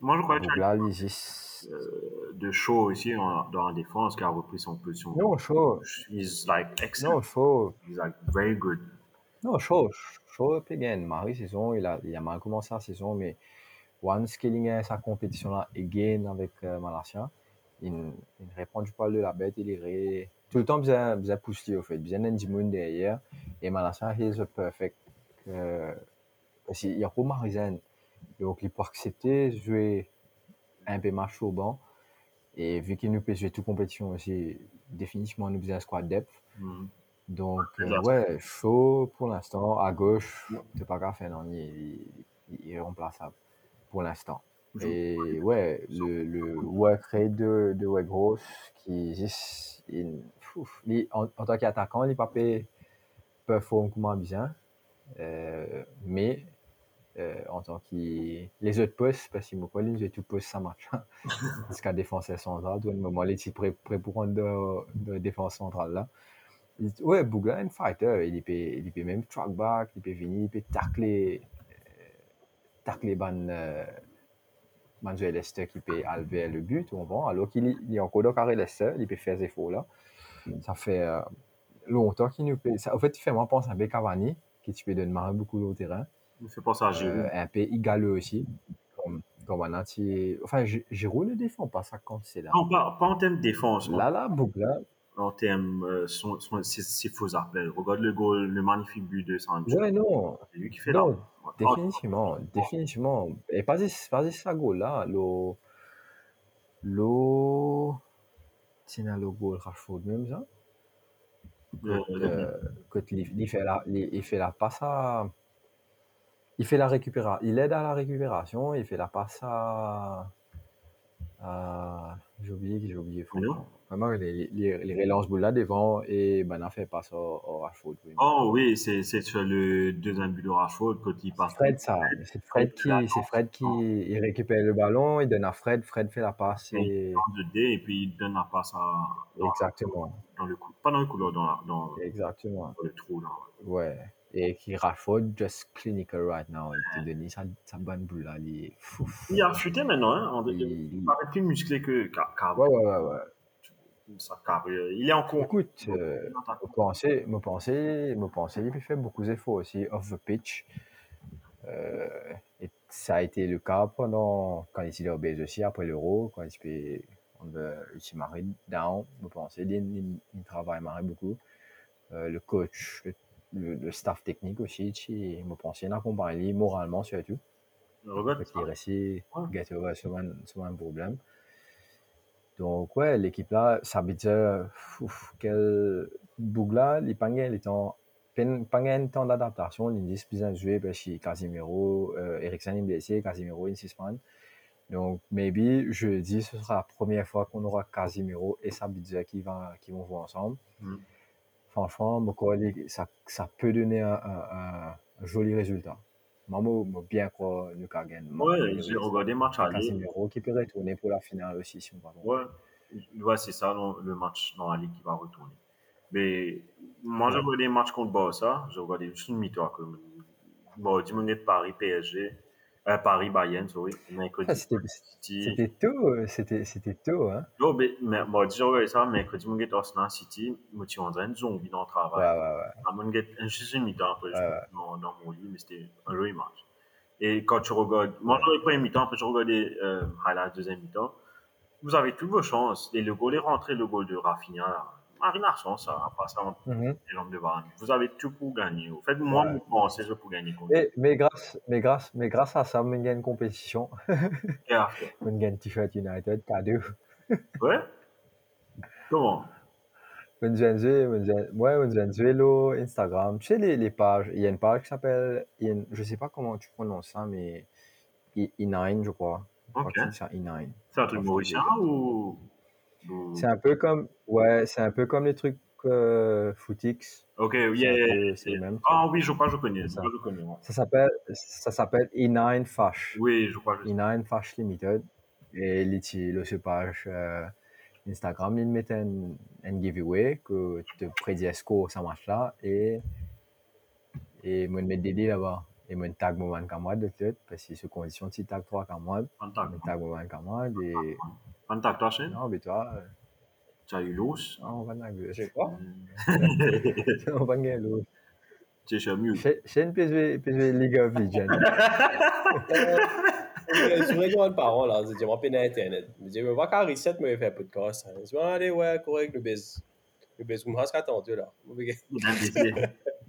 Moi, je crois que Lisis. euh, de show ici en- dans la défense qui a repris son position. Non, chaud. He's like excellent. Non, chaud. He's like very good. Non, chaud. Chaud, puis gagne. Marie, saison, il a, il a mal commencé la saison, mais once scaling est sa compétition là, again avec euh, Malasia, il, il répond du poil de la bête, il irait tout le temps bien, bien poussé au fait, bien Ndimoun derrière, et Malasia, he's a perfect. Euh, qu'il y a pas Marizen, donc il peut accepter de jouer un peu match au banc, et vu qu'il nous peut jouer toute compétition aussi, définitivement nous faisons un squad depth. Mhm. Donc, Ouais, euh, ouais, chaud pour l'instant. À gauche, c'est pas grave, non, il, il- il est remplaçable pour l'instant. Et ouais, le, le work rate de, de Wegros, qui juste, il- ouf, il- en, en tant qu'attaquant, il n'a pas performe bien. Euh, mais euh, en tant que les autres postes, parce que moi, pas les autres postes, ça marche. Parce qu'à défense centrale, tout le moment, les types prêts prêts pour rendre de, de défense centrale là. Il dit, Ouais, Bougla, un fighter, il peut, il peut même track back, il peut venir, il peut tacler, euh, tacler ban, euh, ban joueur Leicester qui peut enlever le but, on voit. Alors qu'il est- il est encore dans carré Leicester, il peut faire des efforts là. Ça fait longtemps qu'il nous. Ça, en fait, il fait moi penser à Cavani, qui tu peux donner beaucoup au terrain. Il fait penser à Giroud. Euh, un peu égaleux aussi. Comme, comme un anti... Enfin, Gi- Giroud ne défend pas ça quand c'est là. Non, pas, pas en termes de défense. Là, là, Bougla. en termes euh, son, son, ses, ses faux appels. Regarde le goal, le magnifique but de Sancho. Ouais, non. C'est lui qui fait Non, là. Définitivement, définitivement. Et pas pas ça goal là, le le tiens le goal Rashford même ça. Euh, Euh, quand il, fait la il, il fait la passe à il fait la récupération, il aide à la récupération, il fait la passe à, à- j'ai oublié qui j'ai oublié. Vraiment les, les, les relances boule là devant et ben a fait passe au, au Rashford. oui. Oh oui, c'est sur le deuxième but de Rashford quand il passe. Fred, ça. C'est Fred qui, c'est Fred qui il récupère le ballon, il donne à Fred, Fred fait la passe et et puis il donne la passe à, dans, exactement, dans le coup. Pas dans le couloir, dans, dans, exactement. dans le trou. Là. Ouais. Et qui Rashford just clinical right now. Il te donne sa, sa bonne boule là, il est fou. Il a chuté maintenant. Hein, en- il, paraît plus musclé que qu'avant. Ouais, ouais, ouais, ouais. Sa carrière. Il est en cours. Écoute, euh, me penser, me penser, me penser, il fait beaucoup d'efforts aussi off the pitch. Euh, et ça a été le cas pendant quand il était au aussi après l'Euro, quand il s'est on marré down, me penser, il, il, il travaille marré beaucoup. Euh, le coach, le, le, le staff technique aussi, il me pensais, il accompagne lui moralement surtout. Parce qu'il get over sur un, un problème. Donc, ouais, l'équipe là, ça veut dire, quel Bougla, il pas gagné le temps, le temps d'adaptation, il dit besoin de jouer parce que Casimiro, euh, Eriksen est blessé, Casimiro est suspend. Donc, maybe, jeudi, ce sera la première fois qu'on aura Casimiro et Sabitzer qui, va, qui vont jouer ensemble. Mm. Franchement, collègue, ça, ça peut donner un, un- un joli résultat. Moi, bien quoi, nous gagner. Ouais, j'ai regardé le match aller. Casimiro qui peut retourner pour la finale aussi, si on va voir. Ouais, ouais c'est ça le, le match dans la ligue qui va retourner. Mais moi, j'ai regardé le match contre Barça. J'ai regardé juste une mi-temps. Bon, dimanche Paris PSG. Euh, Paris Bayern, sorry. Mercredi Ah, c'était- City. C'était tôt, euh, c'était c'était tôt, hein. Non, mais, mais bon, j'ai regardé ça. Mercredi, dimanche Arsenal City. Moi, tu en train de zombie dans le Ouais, travail. ouais, ouais. À mon get, juste une mi-temps après, Ouais, ouais. dans, dans mon lit, mais c'était un joli match. Et quand tu regardes, moi, je regarde le premier mi-temps, après, je regardais euh, highlight deuxième mi-temps. Vous avez toutes vos chances. Et le goal est rentré, le goal de Rafinha. là. Marine a chance, ça, à part ça, entre Mhm. les jambes de Varane. Vous avez tout pour gagner. Au fait, moi, Ouais. que je pour gagner Et, mais, grâce, mais, grâce, mais grâce à ça, on gagne une compétition. On [laughs] gagne T-shirt United, cadeau. [laughs] Ouais? Comment? Ouais, Instagram. Tu sais, les, les pages, il y a une page qui s'appelle, je sais pas comment tu prononces ça, mais I- E9, je crois. Ok. c'est ça, E9. C'est un truc mauricien ou. Ou- C'est un peu comme, ouais, c'est un peu comme les trucs euh, Footix. Ok, yeah, yeah, c'est yeah. même. Ah oui, je crois que je connais. Ça. je connais. ouais. Ça s'appelle, ça s'appelle E9 Fash. Oui, je crois que je E9 Fash Limited. Et l'outil, ce page euh, Instagram, il met un, un giveaway que tu te prédis score ça marche là et et moi mettre des là-bas et moi tag mon camarade de tête parce que sous condition si tag trois camarades, Contact. moi tag mon camarade et Contact, toi, Shane? non mais toi euh, Tu as eu l'os? non, on va naguer. Je pas. [laughs] l'autre. Tu es chez une PSV PSV League of Legends. Je voudrais qu'on parole, là. Je peine à Internet. Je dis, va qu'à reset, moi, il fait un podcast. Je dis, allez, ouais, correct, le biz. Le biz, vous m'avez attendu, là.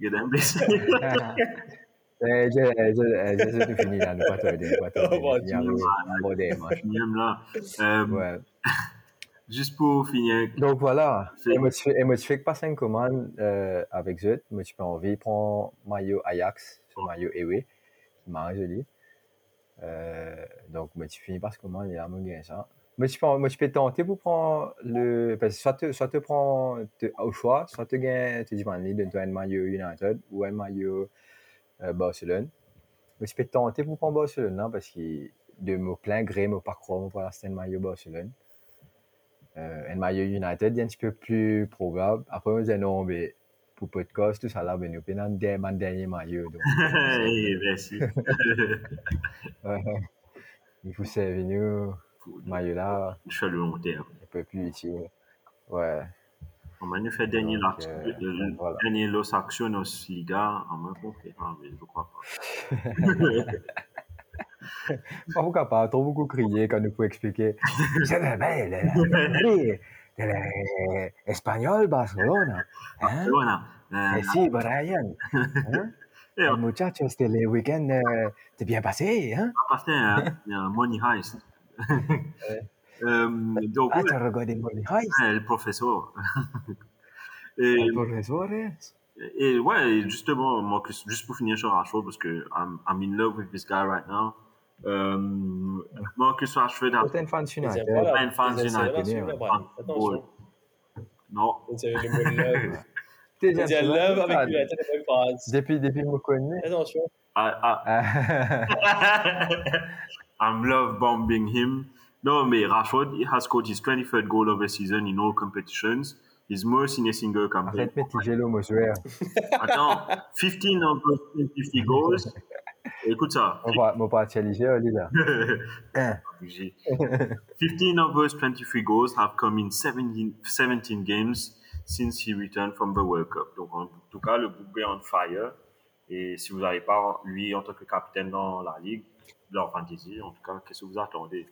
Il eh, je, c'est tout fini là, nous pas tarder, nous pas tarder. [laughs] Oh, bon, Il y a un bon des matchs. Même là. Euh, Ouais. [laughs] Juste pour finir. Donc voilà, C'est- et moi tu fais, et moi tu fais que passer une commande euh, avec Zut, moi tu peux envie prendre maillot Ajax, sur maillot Ewe, qui m'a joli. Euh, donc moi tu finis par ce commande, il y a mon gain ça. Moi tu peux, moi tu peux tenter pour prendre le, parce que soit te, soit te prends te- au choix, soit te gagne, tu dis, man, donne-toi un maillot United ou un maillot euh, Barcelone. je me suis fait tenter pour prendre Barcelone hein, parce que de mon plein gré, mon parcours pour l'instant maillot Barcelone. Euh, un maillot United est un petit peu plus probable. Après, on me non, mais pour podcast, tout ça là, ben, nous des mon dernier maillot. [laughs] Merci. [laughs] il faut servir nous, maillot là, Je fais le long terme. un peu plus utile. Ouais. On m'a fait euh, le- dernier Los Accionos Liga en main conférence, mais je crois pas. [laughs] Pourquoi pas trop beaucoup crier quand nous pouvons expliquer. C'est la belle, l'espagnol Barcelona. Hein? Euh, Eh si, Brian. Hein? on muchacho, c'était le week-end, euh, t'es bien passé, hein? passer un, un Money Heist. Euh, donc, Ah, ouais, t'as regardé Money Heist? ouais, le professeur. [laughs] Et, El professeur, et ouais, et justement, Marcus, juste pour finir sur Rashford, parce que I'm, I'm in love with this guy right now. Euh, Marcus Rashford a [laughs] T'es un fan United. là, Fan United. Attention. non. T'es I love avec fan. United France. Depuis, depuis me connais. Attention. I, I, [laughs] I'm love bombing him. No, mais Rashford he has scored his 23rd goal of the season in all competitions. He's most in a single campaign. Arrête de mitigé l'homme, joueur. Attends, 15 of those 23 goals. Écoute ça. On va, on va actualiser, Oli, là. [laughs] Hein. J'ai- 15 of those 23 goals have come in 17, 17 games since he returned from the World Cup. Donc, en tout cas, le est on fire. Et si vous n'avez pas lui en tant que capitaine dans la ligue, dans fantasy, en tout cas, qu'est-ce que vous attendez?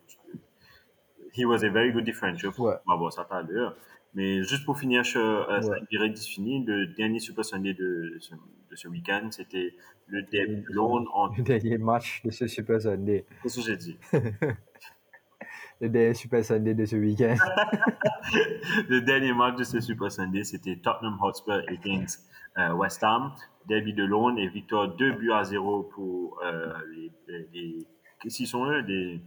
He was a very good differential. Ouais. On va voir ça tout à l'heure. Mais juste pour finir sur euh, Ouais. cette durée fini, le dernier Super Sunday de ce, de ce week-end, c'était le derby de Londres en... Le dernier match de ce Super Sunday. Qu'est-ce que j'ai dit [laughs] Le dernier Super Sunday de ce week-end. [laughs] Le dernier match de ce Super Sunday, c'était Tottenham Hotspur against euh, West Ham, derby de Londres et victoire 2 buts à 0 pour euh, les, les, les- Qu'est-ce qu'ils sont eux des...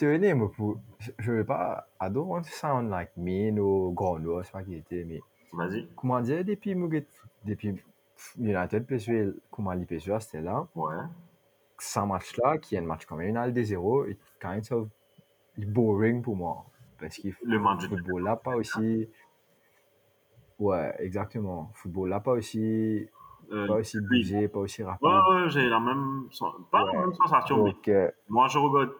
tenez, moi, pour... je- je veux pas. I don't want to sound like mean ou grenouille, c'est pas qui était, mais Vas-y. comment dire, depuis, Muget- depuis United PSV, comment il PSV, c'était là. Ouais. Ce match-là, qui est un match quand même, une des 0 est kind of boring pour moi. Parce que Le match football là, pas aussi. Ouais, exactement. Football là, pas aussi, Euh, pas aussi bougé, pas aussi rapide. Ouais, ouais, j'ai la même... Pas la même sensation, mais Donc, euh, moi, je regarde...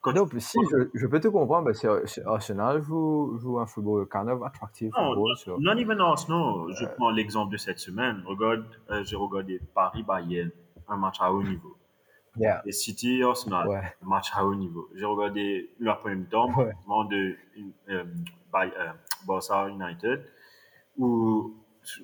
Quand donc, si je, je peux te comprendre, que c'est- Arsenal joue, joue un football kind of attractive Non, football. non even Arsenal. Je prends l'exemple de cette semaine. Regarde, euh, j'ai regardé Paris-Bayern, un match à haut niveau. Yeah, Et City-Arsenal, ouais. un match à haut niveau. J'ai regardé la première mi-temps, Ouais. de euh, Bay- euh, Barça United, où,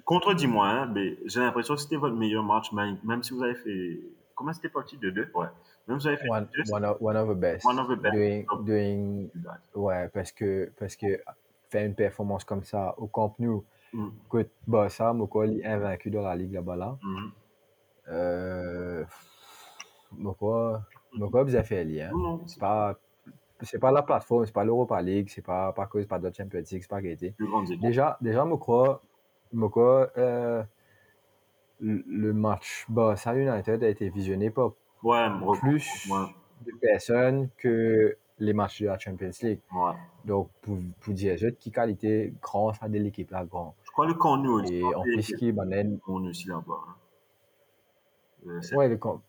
contredis-moi, hein, mais j'ai l'impression que c'était votre meilleur match, même, même si vous avez fait. Comment c'était parti? De deux Ouais. One, one, of, one of the best. One of the best. Doing, doing, ouais, parce que, parce que faire une performance comme ça au Camp Nou, Mm. que Barça, Moko, est invaincu dans la ligue là-bas là. Mhm. Euh, Moko, Moko, vous avez fait lié. Hein. C'est pas, c'est pas la plateforme, c'est pas l'Europa League, c'est pas, pas cause, pas la Champions League, c'est pas équipes. Déjà, déjà, je crois, euh, le le match Barça United a été visionné par Ouais, plus Ouais, de personnes que les matchs de la Champions League. ouais. Donc, pour, pour dire juste qui qualité grâce à de l'équipe là, grand. Je crois le camp nous aussi. Et en plus, qui banane, On est aussi là-bas. hein. Euh, ouais, le camp-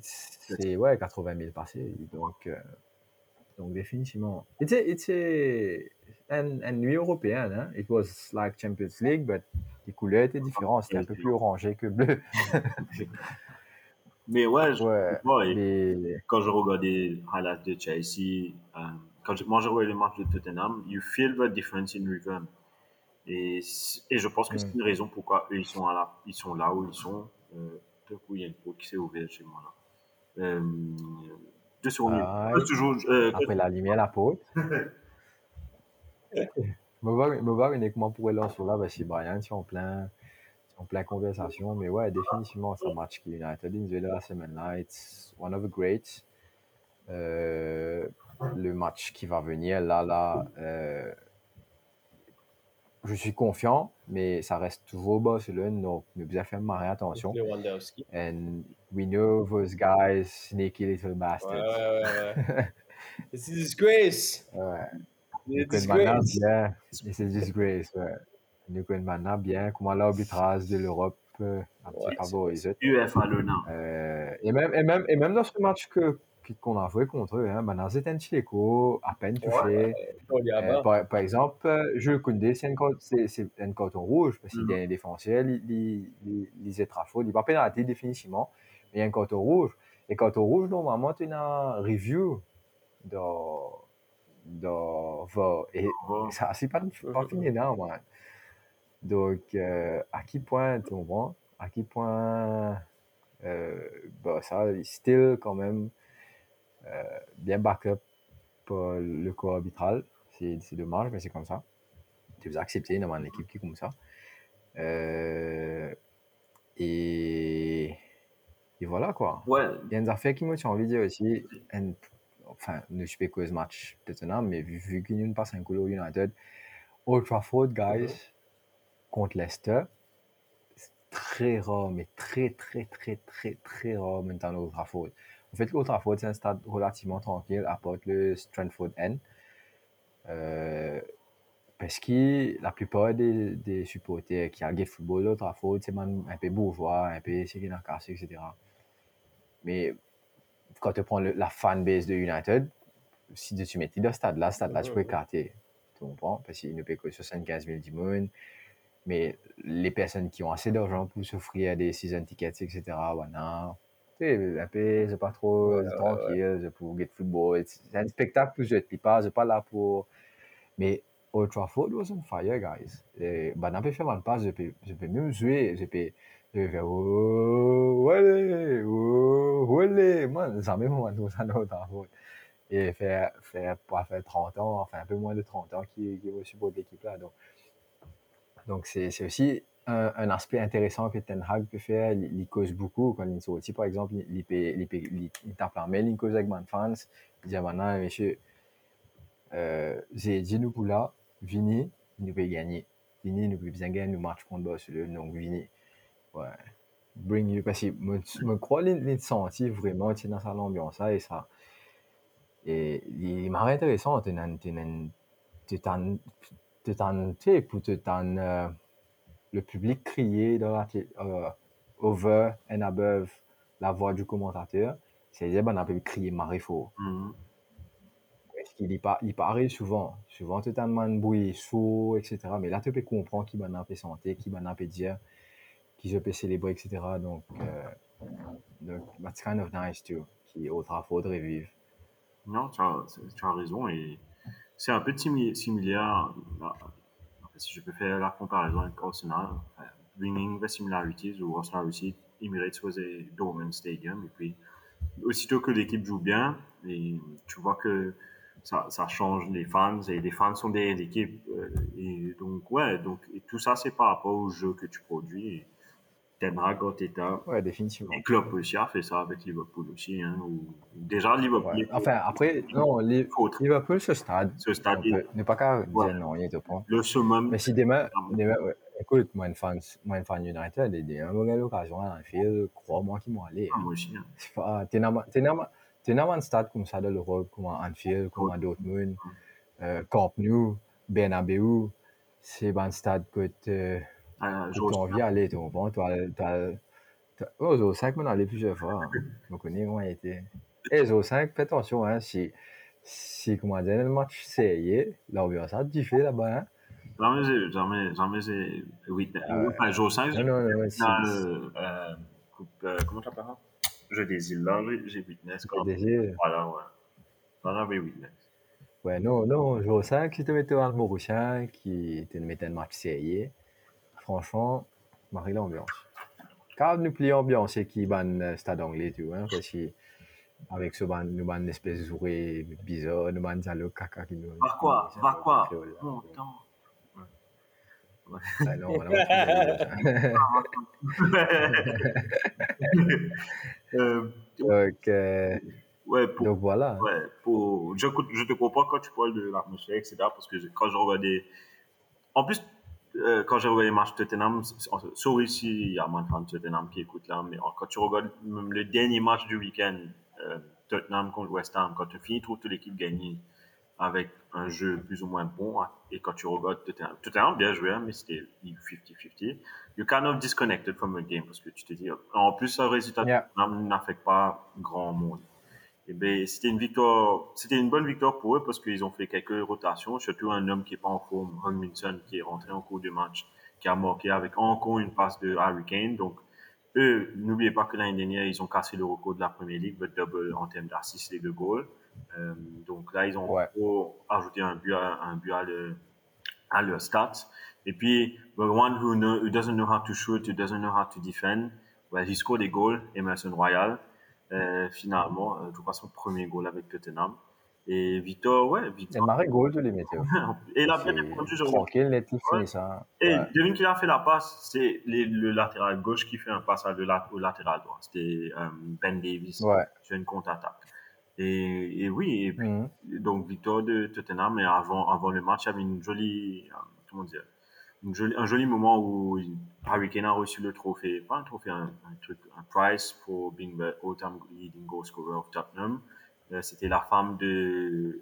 c'est ouais, 80 000 passés. Donc, euh, donc définitivement. C'était une nuit européenne. Hein? It was like Champions League, but les couleurs étaient différentes. C'était un peu plus orangé que bleu. [laughs] [laughs] Mais ouais, je, Ouais. quand je regardais highlights de Chelsea, euh, quand je, moi je regardais les matchs de Tottenham, you feel the difference in rhythm. Et, et je pense que c'est Mm. une raison pourquoi eux ils sont, à la, ils sont là où ils sont. Euh, coup, il y a une porte qui s'est ouverte chez moi là. Euh, deux secondes. Ah, toujours, euh, après la lumière, la peau. Me voir, me voir uniquement pour lancer là, parce que Brian, si en plein, en plein conversation, mais ouais, définitivement, c'est un match qui United la semaine là, it's one of the greats. Euh, le match qui va venir là, là, euh, je suis confiant, mais ça reste toujours Barcelone, donc nous devons faire marrer attention. And we know those guys, sneaky little bastards. ouais, ouais, ouais. [laughs] It's a disgrace. Ouais. It's a disgrace. bien, et c'est disgrace, ouais. Maintenant bien comment l'arbitrage de l'Europe euh, a petit Ouais, favorisé. UEFA le nom. Euh, et, même, et, même, et même dans ce match que qu'on a joué contre eux, hein, maintenant c'était un Chileco, à peine touché. Y Euh, par, par exemple, euh, Jules Koundé, c'est un, cart- c'est- c'est un carton rouge parce qu'il Mhm. est un défenseur, il, est très fort, il n'est pas pénalité définitivement, mais il y a un carton rouge. Et carton rouge, normalement, tu as une review dans, dans. Et ça, c'est pas, pas fini là, man. Donc, euh, à quel point, tu comprends? À quel point, euh, bah, ça, still quand même euh, bien backup pour le corps arbitral. C'est c'est dommage, mais c'est comme ça. Tu veux accepter dans une équipe qui est comme ça. Et, et voilà quoi. Ouais, Il y a une affaire qui tient envie de dire aussi, and- enfin, ne je sais pas ce match Tottenham, mais vu, vu qu'il nous passe un coup United, Old Trafford, guys, contre Leicester, c'est très rare, mais très, très, très, très, très rare maintenant Old Trafford. En fait, Old Trafford, c'est un stade relativement tranquille, à part le Stratford End. Euh, parce que la plupart des, des supporters qui regardent le football Old Trafford, c'est un peu bourgeois, un peu c'est quartier, etc. Mais quand tu prends le- la fanbase de United, si tu mets dans ce stade-là, ce stade-là, tu peux écarter. Tu comprends? Parce qu'il ne paye que 75 000 dimanches. Mais les personnes qui ont assez d'argent pour s'offrir des season tickets, etc., voilà. Tu sais, un peu, c'est pas trop Ouais, ouais, tranquille, c'est pour get football. C'est un spectacle pour je ne pas, c'est pas là pour. Mais Old Trafford was on fire, guys. Et, bah, n'a pas fait mal passe, je peux, je peux même jouer, je peux, je peux faire, oh, ouais, oh, ouais, ça même moi, ça, Old Trafford. Et faire, faire, pas faire 30 ans, enfin, un peu moins de 30 ans qui, qui va supporter l'équipe là. Donc, donc c'est aussi un, un aspect intéressant que Ten Hag peut faire. Il, cause beaucoup. Quand il sorti, par exemple, il, il, il, il, cause avec man fans. Il dit maintenant, monsieur, euh, nous pour là, Vini, nous peut gagner. Vini, nous peut bien gagner le match contre Barcelone. Donc, Vini, ouais. Bring you. Parce que je me crois il senti vraiment dans sa ambiance là et ça. Et il m'a intéressant. Tu t'en, tu t'en, tu t'en, t'en, euh, le public crier dans la euh, over and above la voix du commentateur. C'est-à-dire, ben, on peut crier marée fort. Mhm. Parce qu'il y pas, il souvent. Souvent, tu as un bruit sourd, etc. Mais là, tu peux comprendre qui va peut santé, qui va peut dire, qui je peux célébrer, etc. Donc, euh, donc, that's kind of nice too. Qui, au Trafford, revive. Non, tu as, tu as raison. Et c'est un peu simi- similaire. là, Si je peux faire la comparaison avec Arsenal, euh, bringing the similarities où Arsenal aussi, Emirates was a dormant stadium. Et puis, aussitôt que l'équipe joue bien, et tu vois que ça, change les fans et les fans sont derrière l'équipe. euh, Et donc, ouais, donc, tout ça, c'est par rapport au jeu que tu produis. Ten Hag, Arteta, Ouais, définitivement. et Klopp aussi a fait ça avec Liverpool aussi. Hein, où déjà, Liverpool, Ouais. Enfin, après, non, les. Liverpool, ce stade, ce stade, peut ne pas qu'à Ouais. dire non, il est au point. le summum. Mais si demain, demain ouais, écoute, moi, une fan, moi, une fan United, il y a une bonne occasion à faire, crois-moi qu'ils vont aller. Ah, moi aussi. hein. C'est pas, t'es dans, un stade comme ça de l'Europe, comme à Anfield, comme à Dortmund, euh, Camp Nou, Bernabeu, c'est un stade que tu Ah, as j'ose envie d'aller, tu comprends? Tu as, oh, Zo 5, on est allé plusieurs fois. hein. Je connais où on a été. Et Zo 5, fais attention, hein, si, si, comment dire, le match sérieux, l'ambiance a diffé là-bas, hein. Jamais j'ai, jamais, jamais j'ai witness. Enfin, jour 5, Non, j'ai non, non, si, dans le, euh, coupe, euh, comment t'appelles des îles, là, j'ai- witness même. déjà, Voilà, ouais. Là, j'avais witness. Ouais, non, non, jour 5, si tu mettais un Mauricien qui mettait un match sérieux, franchement, marie l'ambiance. Car nous plions ambiance qui ban euh, stade anglais, tu vois, parce que avec ce ban, nous ban une espèce de bizarre, nous ban dialogue caca qui nous. Va quoi? Va quoi? temps. [laughs] Ah non, fait [laughs] Euh, donc, euh, ouais, pour, donc voilà. ouais, pour, je, je te comprends quand tu parles de l'atmosphère, etc. Parce que quand je regardais. En plus, quand j'ai regardé le match Tottenham, sorry s'il y a moins de fans de Tottenham qui écoutent là, mais quand tu regardes même le dernier match du week-end, euh, Tottenham contre West Ham, quand tu finis, toute l'équipe gagnée avec un jeu plus ou moins bon, hein, et quand tu regardes Tottenham, Tottenham bien joué, hein, mais c'était 50-50, you're kind of disconnected from the game, parce que tu te dis, en plus, le résultat Yeah. Tottenham n'affecte pas grand monde. Et ben, c'était une victoire, c'était une bonne victoire pour eux parce qu'ils ont fait quelques rotations, surtout un homme qui est pas en forme, Hung-Min-Son, qui est rentré en cours de match, qui a marqué avec encore une passe de Harry Kane. Donc, eux, n'oubliez pas que l'année dernière, ils ont cassé le record de la Premier League, le double en termes d'assists et de goals. Euh, donc là, ils ont Ouais. ajouté un but à, un but à, le, à leur stats. Et puis, the one who, know, who doesn't know how to shoot, who doesn't know how to defend, well, he scored des goals, Emerson Royal. Euh, finalement, euh, je crois son premier goal avec Tottenham. Et Victor, ouais, C'est Victor. marré goal, tous les météos. [laughs] Et il a bien C'est répondu, je Tranquille, net, il finit ça. Et Ouais. devine qui a fait la passe, c'est le latéral gauche qui fait un passage de la- au latéral droit. C'était euh, Ben Davis Ouais. sur une contre-attaque. Et, et oui, et puis, Mhm. donc victoire de Tottenham, mais avant, avant le match, il y avait une jolie, comment dire, une jolie, un joli moment où Harry Kane a reçu le trophée, pas un trophée, un, un truc, un prize for being the all-time leading goal scorer of Tottenham. Euh, C'était la femme de,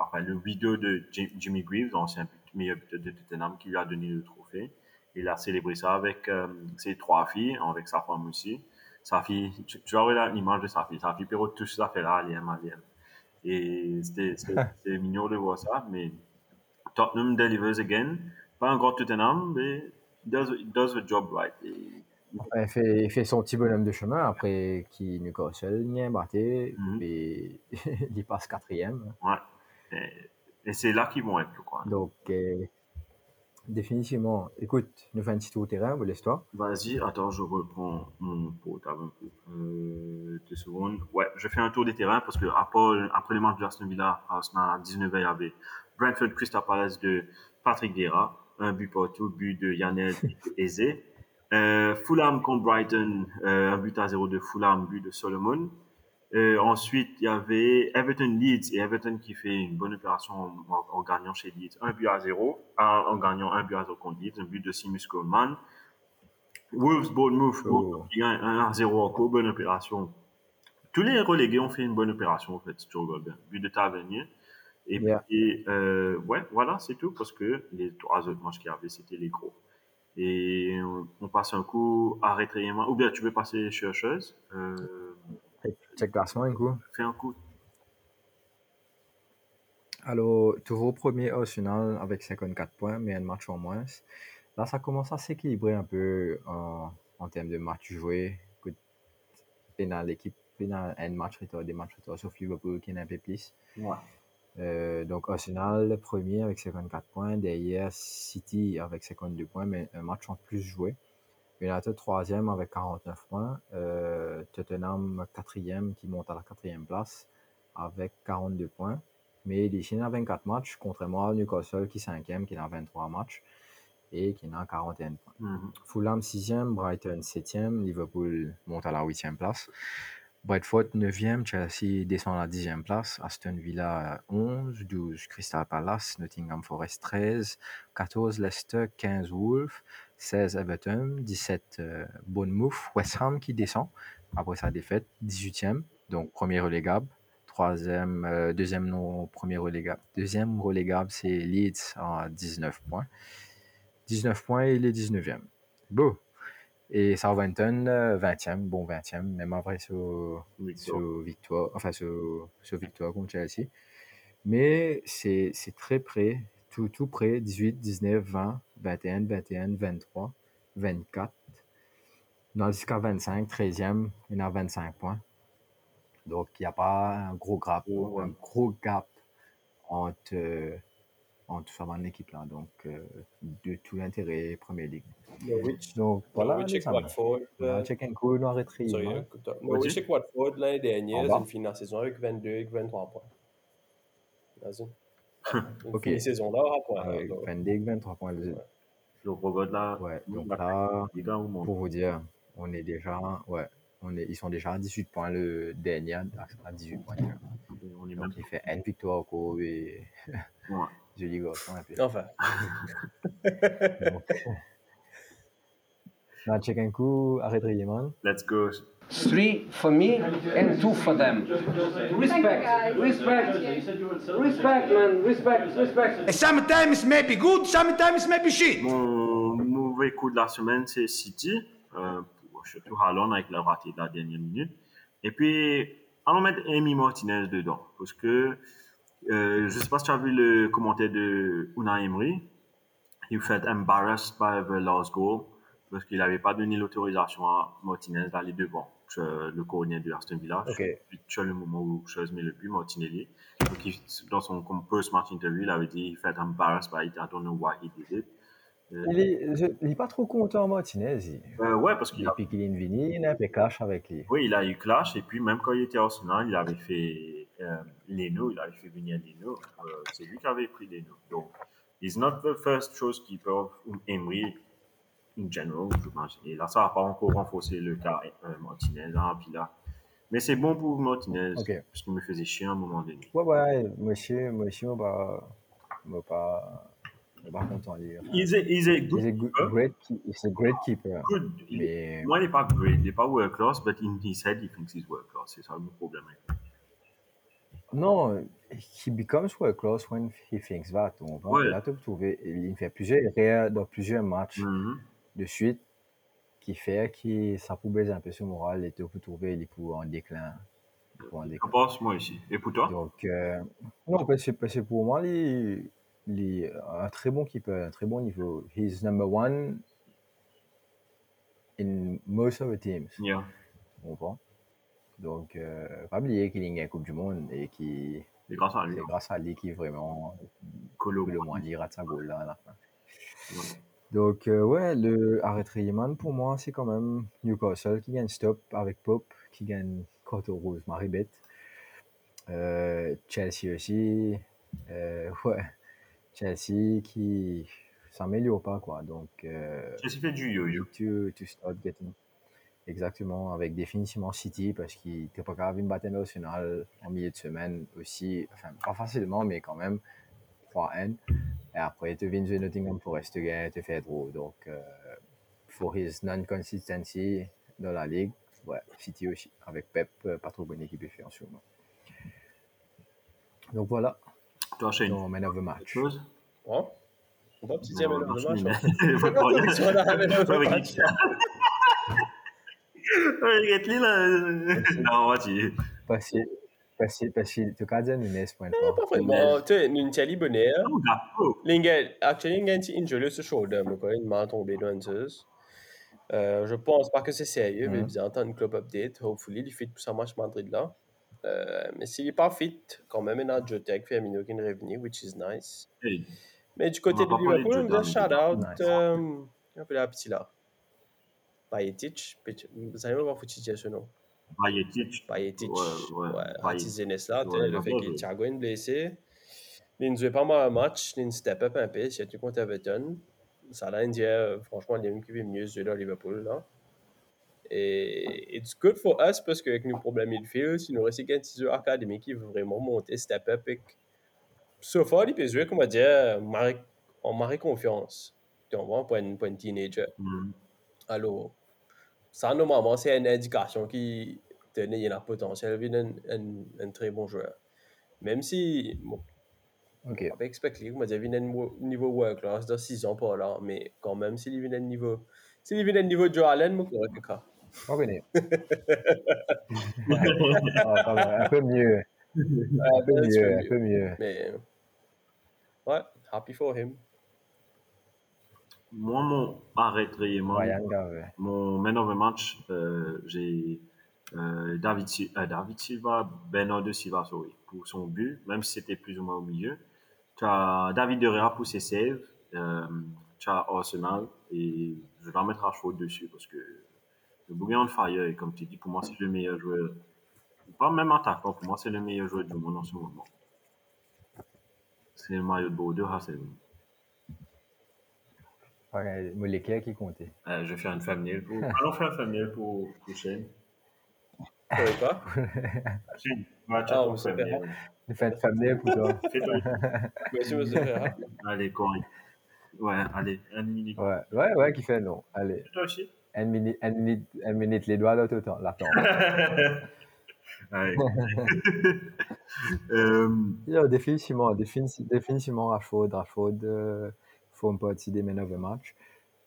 enfin, le widow de Jim- Jimmy Greaves, l'ancien meilleur buteur de Tottenham, qui lui a donné le trophée. Il a célébré ça avec euh, ses trois filles, avec sa femme aussi. Sa fille, tu, tu voir l'image de sa fille. Sa fille Perrault, tout ça fait là, elle aime, elle aime. Et [laughs] c'était mignon de voir ça, mais Tottenham delivers again. Pas un grand Tottenham, mais it does, it does the job right. Et, Enfin, il, fait, il fait son petit bonhomme de chemin après qui a battu Mhm. et [laughs] il passe quatrième. ouais. Et, et c'est là qu'ils vont être, je crois. Donc, euh, définitivement, écoute, nous faisons un petit tour au terrain, vous laisse-toi. Vas-y, attends, je reprends mon portable un peu. Euh, deux secondes. Ouais, je fais un tour des terrains parce que après, après le match de Aston Villa, Arsenal à 19h, il y avait Brentford Crystal Palace de Patrick Vieira, un but partout, but de Yanel Eze. Euh, Fulham contre Brighton, euh, un but à zéro de Fulham, but de Solomon. Euh, ensuite, il y avait Everton Leeds et Everton qui fait une bonne opération en, en- en gagnant chez Leeds, un but à zéro, en, en gagnant un but à zéro contre Leeds, un but de Simus Coleman. Wolves, Bournemouth, Oh. Gagne 1 à 0 encore, bonne opération. Tous les relégués ont fait une bonne opération, en fait, regardes bien. But de Tavernier. Et Yeah. puis, euh, ouais, voilà, c'est tout, parce que les trois autres matchs qu'il y avait, c'était les gros. Et on, on passe un coup à rétréiement. Ou bien tu veux passer chercheuse, euh, Check classement, un coup. fais un coup. Alors, toujours premier Arsenal avec 54 points, mais un match en moins. Là, ça commence à s'équilibrer un peu en, en termes de matchs joués. Écoute, pénal, l'équipe, pénal, un match retard, des matchs retard, sauf Liverpool qui est un peu plus. Ouais. Euh, donc Arsenal premier avec 54 points, derrière City avec 52 points, mais un match en plus joué. United troisième avec 49 points, euh, Tottenham quatrième qui monte à la quatrième place avec 42 points. Mais les Chinois 24 matchs, contrairement à Newcastle qui est cinquième, qui est dans 23 matchs et qui est dans 41 points. Mhm. Fulham 6e, Brighton 7e, Liverpool monte à la 8e place. Brentford 9e, Chelsea descend à la 10e place, Aston Villa 11, 12 Crystal Palace, Nottingham Forest 13, 14 Leicester, 15 Wolves, 16 Everton, 17 euh, Bournemouth, West Ham qui descend après sa défaite, 18e, donc premier relégable. Troisième, euh, deuxième non premier relégable. Deuxième relégable, c'est Leeds à 19 points. 19 points et il est 19e. Beau. Et Southampton, euh, 20e, bon 20e, même après ce, victoire, enfin ce, ce victoire contre Chelsea. Mais c'est c'est très près, tout, tout près, 18, 19, 20, 21, 21, 23, 24. Dans jusqu'à 25, 13e, il a 25 points. Donc il n'y a pas un gros gap, Oh, ouais. un gros gap entre, euh, entre ces équipes-là. Donc euh, de tout l'intérêt Premier League. Norwich, Donc voilà, Norwich et. Watford. Euh, on a rétréci. sorry, hein. écoute, Norwich et Watford l'année dernière, En ils ont fini la saison avec 22 et 23 points. Vas-y. [laughs] Ils ont Ok. fini la saison là à point. Avec donc, 22, 23 points. Donc, regarde là. Ouais, donc là, pour vous dire, on est déjà, ouais, on est, ils sont déjà à 18 points le dernier, à à 18 points déjà. On est même. Donc il fait une victoire au cours et Ouais. [laughs] joli garçon un peu. Enfin, [laughs] Donc, on check un coup, arrête Riemann. Let's go. Three for me and two for them. Respect, respect, respect, man, respect, respect. Sometimes maybe good, sometimes maybe shit. Mon mauvais coup de la semaine, c'est City. Euh, surtout Haaland avec le raté de la dernière minute. Et puis, allons mettre Amy Martinez dedans. Parce que, euh, je sais pas si tu as vu le commentaire de Unai Emery. Il fait embarrassed by the last goal. Parce qu'il n'avait pas donné l'autorisation à Martinez d'aller devant. le coordinateur de Aston Villa. Ok. Puis, tu as le moment où Chose met le but, Martinelli. Donc, il- dans son post-match interview, il avait dit, il fait embarrassed by it. I don't know why he did it. Euh, Il est, je- il est pas trop content, Martinez. Euh, ouais, parce qu'il a Depuis qu'il est venu, il a fait clash avec lui. Oui, il a eu clash et puis même quand il était à Arsenal, il avait fait euh, Leno, il avait fait venir Leno. Euh, c'est lui qui avait pris Leno. Donc, he's not the first choice keeper of Emery in general, pense. Et là, ça n'a pas encore renforcé le cas euh, Martinez, hein, puis là. Mais c'est bon pour Martinez, parce qu'il me faisait chier à un moment donné. Ouais, ouais, monsieur, monsieur, on va pas, va pas content lui. Enfin, He's a, he's a good He's a good, keeper. great, keep- he's a great keeper. Good. Il- Mais Moi, il n'est pas great, il n'est pas world class, but in his head, he thinks he's world class. C'est ça le problème. non, he becomes world class when he thinks that. On va Ouais. là te trouver. Il fait plusieurs erreurs dans plusieurs matchs Mhm. de suite qui fait que ça peut baisser un peu son moral et te peut trouver il est en déclin. Pour en Je déclin. pense, moi aussi. Et pour toi? Donc, euh, non, parce que pour moi, il, il est un très bon keeper, un très bon niveau. He's number one in most of the teams. Yeah. On comprend. Donc, euh, pas oublier qu'il y a une Coupe du Monde et qui C'est grâce à lui. c'est grâce à lui qui vraiment Colo. le moins il rate sa goal là à la fin. Ouais. Donc, euh, ouais, le arrêt pour moi, c'est quand même Newcastle qui gagne stop avec Pope, qui gagne carton rouge, Marie bête. Euh, Chelsea aussi. Euh, ouais, Chelsea qui s'améliore pas, quoi. Donc, euh, Chelsea fait du yo-yo. to, to start getting. Exactement, avec définitivement City, parce qu'il n'était pas capable de battre national en milieu de semaine aussi. Enfin, pas facilement, mais quand même, 3N. Et après, tu viens de Nottingham Forest, gagnes, tu fais trop. Donc, euh, for his non-consistency dans la ligue, ouais, City aussi. Avec Pep, euh, pas trop bonne équipe en ce moment. Donc voilà, Toi, Shane, ton man of the match. chose? Ouais. On va petit dire match. je hein. [laughs] [laughs] Non, vas-y. Tu Nunes. Tu sais, une telle bonne actually, shoulder, mais quoi, il m'a tombé dans une. Euh, je pense pas que c'est sérieux, mais bien entendre une club update. Hopefully, il fit pour sa match Madrid là. Euh, mais s'il n'est pas fit, quand même, il a Jota avec Firmino qui est revenu, which is nice. Hey, Mais du côté de Liverpool, on Jota, dit shout mais out. Nice. Euh, un peu la petite là. Payetic. Vous savez pas foutu dire ce nom? Majetic. Payetic. Ouais, ouais. Artizenes là, Ouais, le il fait que Thiago est blessé. Il ne jouait pas mal un match, il step up un peu, surtout contre Everton. Ça l'a dit, euh, franchement, il est même qui mieux jouer dans Liverpool là. Et it's good for us parce qu'avec nos problèmes midfield, si nous restons qu'un petit académique qui veut vraiment monter, step up. Et... So far, il peut jouer, comment dire, marrer- en marrer confiance. Tu vois, pour un, pour un teenager. Mhm. Alors, ça, normalement, c'est une indication qui tenait, il y a un potentiel, est un, un, un très bon joueur. Même si, bon, Ok. on peut expliquer, on va dire, il un niveau- world class de 6 ans par là, mais quand même, s'il vient à un niveau, s'il vient à un niveau Joe Allen, moi, je connaît. [laughs] Ah, un peu mieux. Un peu mieux, un peu mieux. Mais, ouais, happy for him. Moi, mon arrêt Garvey. mon man of the match, euh, j'ai euh, David, euh, David Silva, Bernardo Silva, sorry, pour son but, même si c'était plus ou moins au milieu. Tu as David De Gea pour ses saves, euh, tu as Arsenal, et je vais la mettre à chaud dessus parce que le bouillon on fire, et comme tu dis, pour moi, c'est le meilleur joueur, pas même attaquant, pour moi, c'est le meilleur joueur du monde en ce moment. C'est le maillot de Bordeaux, Hasselhoff. Ouais, qui comptait. Euh, je vais faire une thumbnail pour. [laughs] Allons faire une thumbnail pour, pour savais pas? [laughs] Shane, va Ah, mais c'est thumbnail. Il fait une thumbnail pour toi. [laughs] Fais-toi. Merci, monsieur Ferrat. Allez, Corinne. Ouais, allez, une minute. Ouais, ouais, ouais, qui fait non. Allez, Toi aussi? Une minute, une minute, une minute les doigts, l'autre temps, l'attends. [laughs] Ouais. euh, Yo, définitivement, défini- définitivement Rashford, Rashford euh, forme partie des men of the match,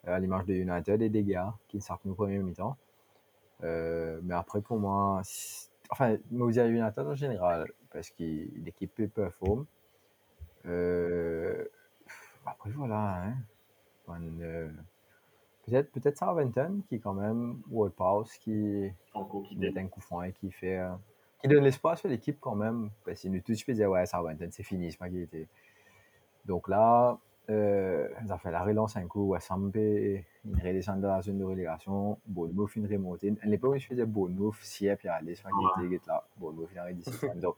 euh, à l'image de United et des gars qui sortent nos premiers mi-temps. Euh, mais après, pour moi, enfin, dire United en général, parce que l'équipe peut performe. Euh, après, voilà, hein. On, euh, peut-être, peut-être Southampton qui, quand même, World Pass, qui, encore qui met un coup franc et qui fait euh, qui donne l'espoir sur l'équipe quand même. Parce que nous tous je peux dire ouais Southampton c'est fini c'est pas qui était. Donc là euh, ça fait la relance un coup West Ham peut une redescend dans la zone de relégation Bournemouth une remontée. À l'époque je faisais Bournemouth si et puis aller c'est pas qui était là. Bournemouth il a réussi [laughs] donc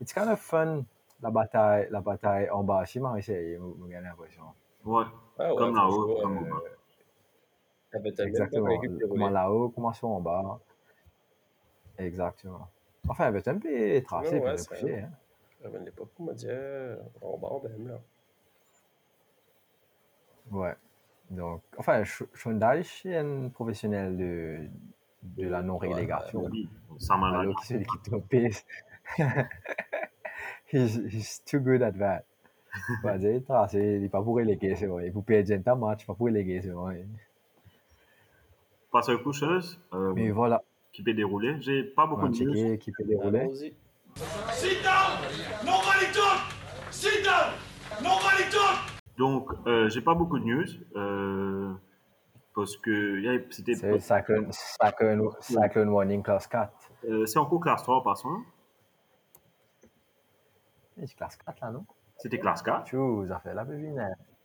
it's kind of fun la bataille la bataille en bas si m'a essayé j'ai l'impression. Ouais, Ah ouais, comme là-haut, comme euh, bas. Exactement comment là-haut comment sont en bas exactement enfin peut tracer Ouais, peut ouais, c'est pousser vrai. hein. L'époque pour me dire, on va en même là. Ouais. Donc, enfin, Sch- Schondeich est un professionnel de, de la non-relégation. Oui, ça m'a Alors que c'est l'équipe trompée. he's, he's too good at that. [laughs] Bah, c'est tracé, il n'est pas pour reléguer, c'est vrai. Pour perdre un match, pas pour reléguer, c'est vrai. Passe aux coucheuse, euh, Mais voilà, qui peut dérouler. J'ai pas beaucoup de news. qui peut dérouler. Sit down! Nobody talk! Sit down! Nobody talk! Donc, euh, j'ai pas beaucoup de news. euh, parce que c'était. C'est Cyclone, Cyclone, Cyclone Warning Class 4. euh, c'est encore classe 3 par son. C'est classe 4 là, non? C'était classe 4. Tu vois, ça fait la peu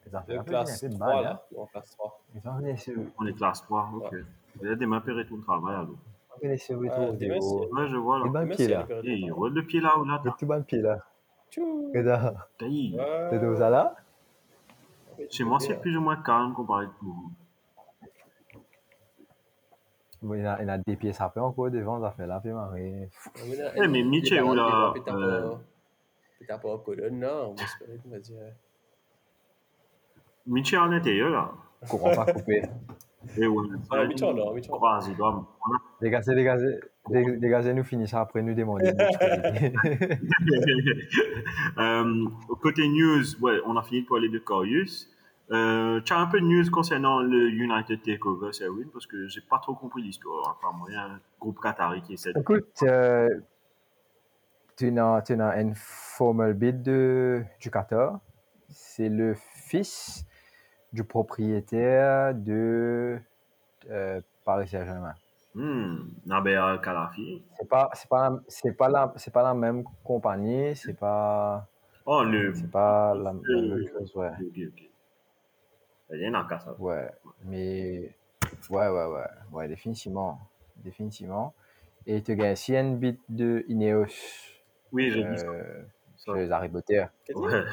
classe vite, un peu de 3 balle, hein. là. Non, classe 3. Ils ont laissé, On est classe 3, ok. Il y a des mains et tout le travail alors. Ah, des. Ouais, je vois là. là. Et le pied là ou là. Le tout là. Tchou. Tout ça là? Chez moi, c'est plus ou moins calme comparé à. Bon, il, a, il a des pieds sapés encore devant, ça fait la marrer. Eh, mais Michel, là, Puis t'as euh, pas. Pas colonne, non. On va espérer qu'il va dire. L'intérieur là. Courant pas coupé. Et ouais. Ah, Michel, là, Michel. Croise, il doit. on a- Dégagez, dégagez. dé- Dégagez, nous finissons après nous demander. [laughs] Euh, côté news, ouais, on a fini de parler de Corius. Euh, tu as un peu de news concernant le United Takeover, Serwin, parce que j'ai pas trop compris l'histoire. Enfin, moi, il y a un groupe Qatari qui essaie de. Écoute, euh, tu as, tu as un formal bid de, du Qatar. C'est le fils du propriétaire de euh, Paris Saint-Germain. Hmm, Naber Al-Khalafi. C'est pas, c'est pas, la- c'est pas la, c'est pas la même compagnie, c'est pas, Oh, le. c'est pas la, la Euh, même chose, ouais. Ok, ok. Il y en a qu'à ça. Ouais, mais ouais, ouais, ouais, ouais, définitivement, définitivement. Et tu gagnes si un bit de Ineos Oui, j'ai dit ça. euh, sur les Harry Potter, Ouais.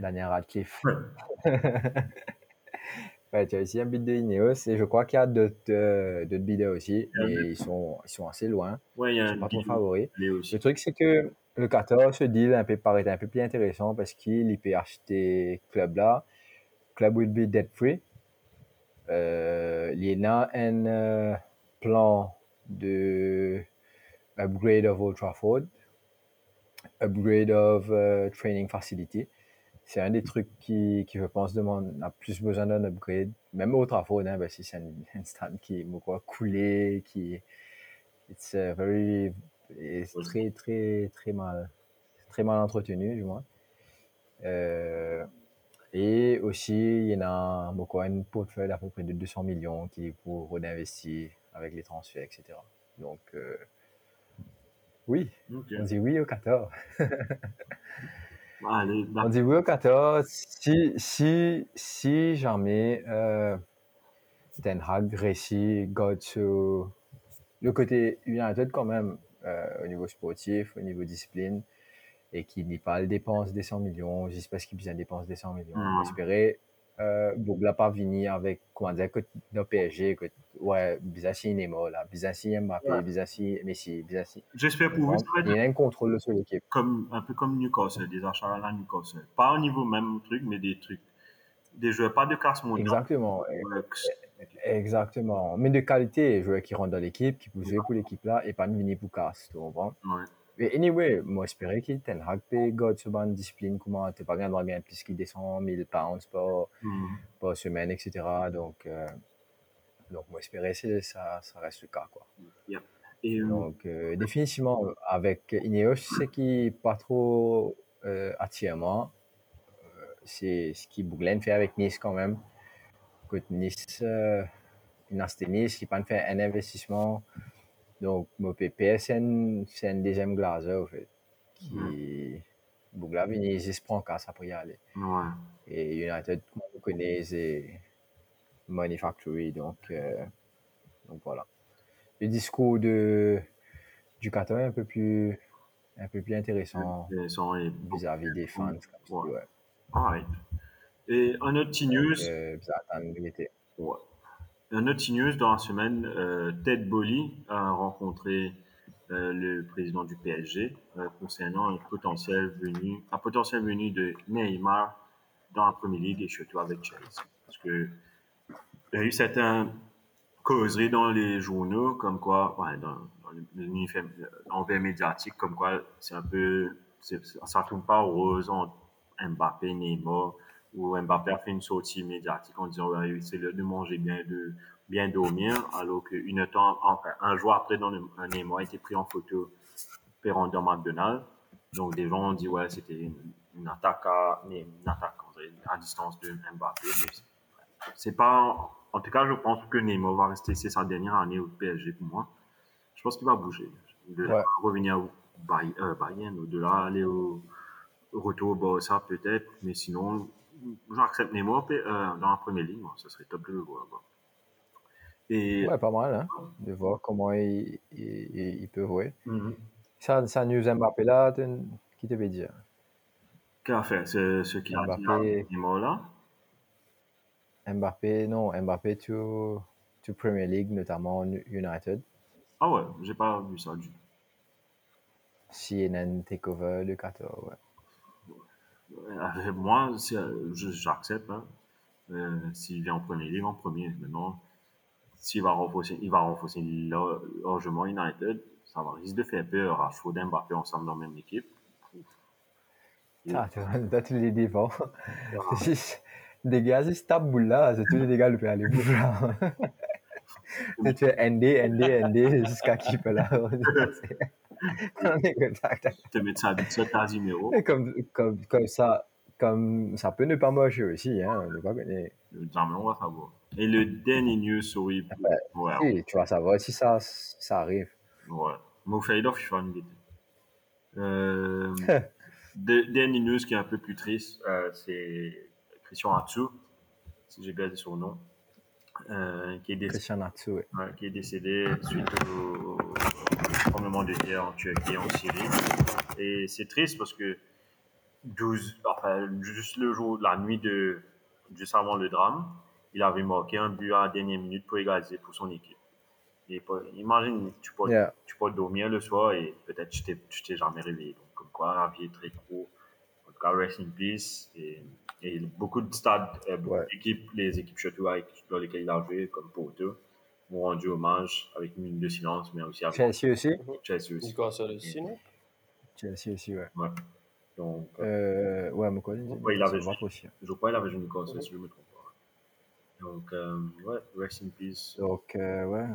Daniel Radcliffe. [laughs] ouais, tu as ici un bit de Ineos et je crois qu'il y a d'autres euh, d'autres bidders aussi, mais ils sont, ils sont assez loin. Ouais, il y a Ils un sont pas trop favoris. aussi. Le truc, c'est que le 14, ce deal un peu, paraît un peu plus intéressant parce qu'il peut acheter club là. Club will be debt free. Euh, il y a un euh, plan de upgrade of Old Trafford, upgrade of training facility. C'est un des trucs qui, qui, je pense, demande, a plus besoin d'un upgrade. Même au Trafford, hein, parce que c'est un, stade qui est beaucoup coulé, qui it's uh, very, très, très, très mal, très mal entretenu, du moins. Euh, et aussi, il y en a beaucoup, un portefeuille d'à peu près de 200 millions qui est pour redinvestir avec les transferts, etc. Donc, euh, oui, on dit oui au 14. [laughs] Allez, On d'accord. dit oui au 14. Si, si, si jamais euh, Ten Hag réussit, God sur le côté United quand même, euh, au niveau sportif, au niveau discipline, et qu'il n'y pas les dépenses des 100 millions, j'espère qu'il besoin dépenses des 100 millions. Mm. J'espérais, euh, Bougla pas venir avec, comment dire, que nos PSG, que, ouais, Bizassi Nemo, là, Bizassi Mbappé, Ouais. Bizassi Messi, Bizassi. J'espère pour vous, Il y a un contrôle sur l'équipe. comme, un peu comme Newcastle, des achats à la Newcastle. Pas au niveau même truc, mais des trucs des joueurs, pas de classe mondiale. Exactement. Ouais, Exactement. Mais de qualité, joueurs qui rentrent dans l'équipe, qui peuvent jouer pour l'équipe là et pas venir pour casse, tu comprends? ouais. Mais anyway, moi j'espérais qu'il Ten peut garder sur une discipline, comment t'es pas bien droit bien plus qu'il descend 1000 pounds par, Mhm. par semaine, etc. Donc, euh, donc moi que ça, ça reste le cas, quoi. Yeah. Et euh, Donc, euh, définitivement, avec Ineos, ce qui pas trop euh, attire moi, c'est ce qui Bouglen fait avec Nice quand même. Écoute, Nice, euh, Nice qui pas fait un investissement. Donc, mon PP, c'est un, c'est un deuxième glazer, en fait. Qui, Bougla, il se prend casse après y aller. ouais. Et United, comme on connaît, c'est Money Factory. Donc, euh, donc voilà. Le discours de, du Qatar est un peu plus, un peu plus intéressant vis-à-vis des fans. Ouais. Ouais. Alright. Et un autre petit news, Euh, ça ouais. Un autre news dans la semaine, euh, Ted Bolly a rencontré euh, le président du PSG euh, concernant un potentiel venu, un potentiel venu de Neymar dans la Premier League et surtout avec Chelsea. Parce que il y a eu certaines causeries dans les journaux, comme quoi, ouais, dans, l'univers médiatique, comme quoi c'est un peu, ça tourne pas rose entre Mbappé, Neymar, où Mbappé a fait une sortie médiatique en disant ouais, c'est l'heure de manger bien, de bien dormir, alors qu'une temps, enfin, un jour après, dans un Neymar a été pris en photo pérant dans McDonald's. Donc des gens ont dit ouais c'était une, une attaque à une attaque on dirait, à distance de Mbappé. C'est- pas en tout cas je pense que Neymar va rester c'est sa dernière année au PSG pour moi. Je pense qu'il va bouger. De là, Ouais. revenir au Bay- euh, Bayern, de là aller au, au retour au Barça peut-être, mais sinon j'accepte Neymar euh, dans la première ligne, ce serait top de le voir. quoi. Et Ouais, pas mal, hein, de voir comment il, il, peut jouer. Mhm. Ça, ça news Mbappé là, qui te veut dire? Qu'a fait ce, ce qu'il a dit Mbappé. Neymar là Mbappé, non, Mbappé to, to Premier League, notamment United. Ah ouais, j'ai pas vu ça du tout. CNN takeover le 14, ouais. Euh, moi, euh, j'accepte. Hein. Euh, s'il vient en premier ligue, en premier. Maintenant, s'il va renforcer, il va renforcer lar- largement United, ça va risque de faire peur à Foden, Mbappé ensemble dans la même équipe. Ah, tu toi, tu [laughs] les défends. Des gars, c'est cette boule là, c'est tous les dégâts le peut aller boule là. [laughs] Tu fais ND, ND, ND jusqu'à qui peut là. [laughs] [laughs] Ça. Te mettre ça à 17 Casimiro, Et Comme, comme, comme ça, comme ça peut ne pas marcher aussi, hein, ne pas connaître. jamais on va savoir. Et le dernier news sur ouais, ouais, Si, tu vas savoir si ça, ça arrive. ouais. Mon fade off, je suis en. Euh, [laughs] de- dernier news qui est un peu plus triste, euh, c'est Christian Atsu, si j'ai bien dit son nom, euh, qui est décédé. Christian ouais. Ouais, qui est décédé suite au tremblement de terre en Turquie et en Syrie. Et c'est triste parce que 12, enfin, juste le jour, la nuit de, juste avant le drame, il avait marqué un but à la dernière minute pour égaliser pour son équipe. Et imagine, tu peux, Yeah. tu peux dormir le soir et peut-être tu t'es, tu t'es jamais réveillé. Donc, comme quoi, la vie est très courte. En tout cas, rest in peace. Et, et beaucoup de stades, euh, beaucoup Ouais. d'équipes, les équipes avec, dans lesquelles il a joué, comme Porto, m'ont rendu hommage avec une minute de silence, mais aussi avec Chelsea aussi? Chelsea aussi. Chelsea aussi, ouais. Ouais. Donc, euh, ouais, mais quoi Ouais, il avait juste- aussi. je crois qu'il avait joué Newcastle, si je ne me trompe pas. Donc, euh, ouais, rest in peace. Donc, euh, ouais,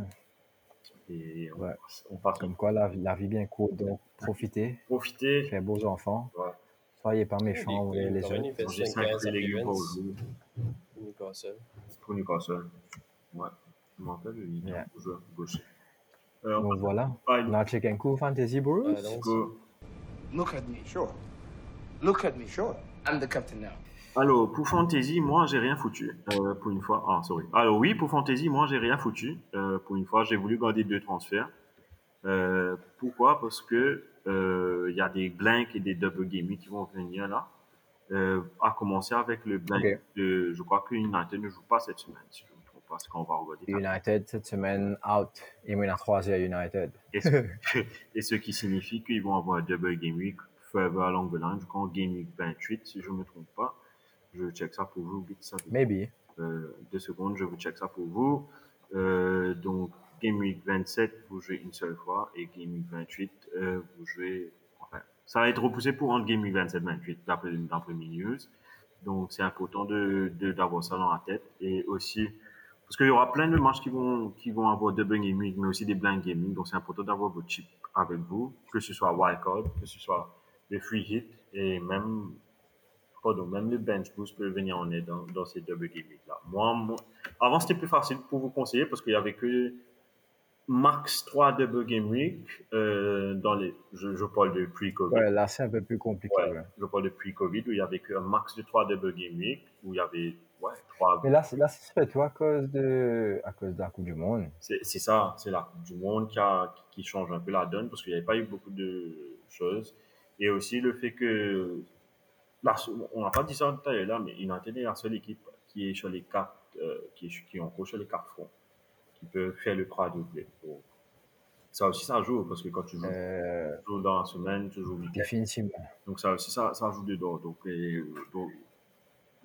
Et on, Ouais. on passe comme quoi la, vie- la vie bien courte, donc profitez, profiter. faire beaux enfants, Ouais. soyez pas méchants les, les autres. Manger 5 5 légumes par jour Newcastle. pour Newcastle. Ouais, je me rappelle, il Yeah. yeah. joueur gaucher. Euh, on Donc voilà, un coup Fantasy Bros. Look at me, sure. Look at me, sure. I'm the captain now. Alors, pour Fantasy, moi, j'ai rien foutu. Euh, pour une fois. Ah, sorry. Alors, oui, pour Fantasy, moi, j'ai rien foutu. Euh, pour une fois, j'ai voulu garder deux transferts. Euh, pourquoi? Parce que euh, il y a des blanks et des double gaming qui vont venir là. Euh, à commencer avec le blank Ok. de. Je crois que United ne joue pas cette semaine, si parce qu'on va regarder. United cette semaine out. Trois à United. Et ce, et ce qui signifie qu'ils vont avoir un double game week further along the line, je crois en game week 28, si je ne me trompe pas. Je check ça pour vous. vite, ça. Maybe. Euh, deux secondes, je vous check ça pour vous. Euh, donc, Game Week 27, vous jouez une seule fois. Et Game Week 28, euh, vous jouez... Enfin, ça va être repoussé pour entre Game Week 27-28, d'après news. Donc, c'est important de- d'avoir ça dans la tête. Et aussi, parce qu'il y aura plein de matchs qui vont, qui vont avoir double Game Week, mais aussi des blind Week. Donc, c'est important d'avoir vos chips avec vous, que ce soit wildcard, que ce soit les free hit et même Pardon, même le bench boost peut venir en aide dans, dans ces double game week là. Moi, moi- avant c'était plus facile pour vous conseiller parce qu'il y avait que max 3 double game week euh, dans les. Je, je parle de pre-Covid. Ouais, là, c'est un peu plus compliqué. Ouais, ouais. je parle de pre-Covid où il y avait qu'un max de 3 double game week où il y avait ouais, 3 Mais là, c'est- là, c'est surtout à cause de, à cause de la Coupe du Monde. C'est ça, c'est la Coupe du Monde qui, a, qui change un peu la donne parce qu'il n'y avait pas eu beaucoup de choses. Et aussi le fait que, là, on n'a pas dit ça tout à l'heure, là, mais United est la seule équipe qui est sur les quatre, euh, qui, est- qui est encore sur les quatre fronts, qui peut faire le. Donc, ça aussi, ça joue parce que quand tu joues, Euh, tu joues dans la semaine, tu joues week-end. définitivement. Donc ça aussi, ça, ça joue dedans. Donc, et, donc,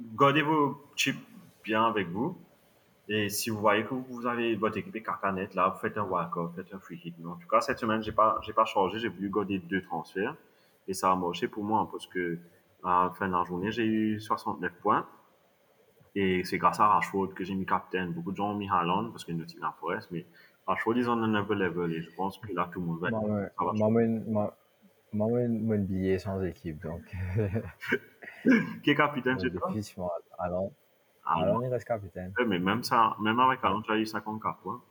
gardez vos chips bien avec vous. Et si vous voyez que vous avez votre équipe est cacanette, là, vous faites un wildcard, faites un free hit. Mais en tout cas, cette semaine, j'ai pas, j'ai pas changé. J'ai voulu garder deux transferts. Et ça a marché pour moi parce que à la fin de la journée, j'ai eu 69 points. Et c'est grâce à Rashford que j'ai mis captain. Beaucoup de gens ont mis Haaland parce que Nottingham Forest, mais Rashford is on another level. Et je pense que là, tout le monde va Moi, moi, moi, moi, moi, moi, moi, mon billet sans équipe, donc [laughs] [laughs] Qui est capitaine, c'est toi? définitivement, allons, allons, il reste capitaine. Ouais, mais même ça, même avec Haaland, tu as eu 54 points.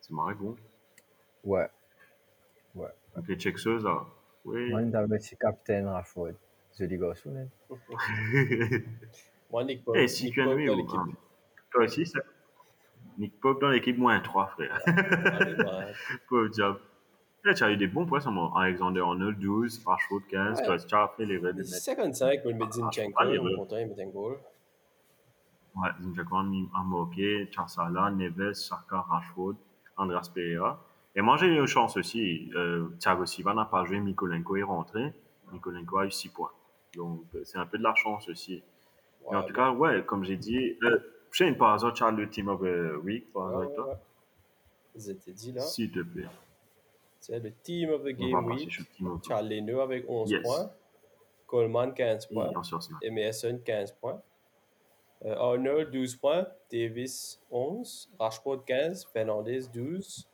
C'est marrant, bon. Ouais, Donc les Checkers, là. Oui. moi, je vais mettre capitaine Rashford. Je dis garçon, hein. Moi, Nick Pope, Eh, si tu l'équipe. ah, toi aussi, ça. Nick Pope dans l'équipe moins 3, frère. Allez, bah, [laughs] Pauvre diable. Là, tu as eu des bons points, ça, moi. Alexander Arnold, 12, Rashford, 15. Ouais. Tu as- fait les raids de mais mettre. 55, mais Zinchenko, mon ouais. content, goal. Ouais, Zinchenko a mis- a marqué, Charsala, Neves, Saka, Rashford, Andreas Pereira. Et moi, j'ai eu chance aussi. Euh, Thiago Silva n'a pas joué, Mikolenko est rentré. Mikolenko a eu 6 points. Donc, euh, c'est un peu de la chance aussi. Mais en Ouais, tout cas, ouais, comme j'ai dit, euh, Shane, par hasard, tu as le Team of the Week, par ouais, hasard, ouais, toi ouais. C'était dit là. S'il te plaît. C'est le team of the game week. Charles Leno avec 11 Yes. points. Coleman 15 Week. points. Et en sur Snap. Emerson 15 points. Euh, Arnold 12 points. Davis 11. Rashford 15. Fernandez 12.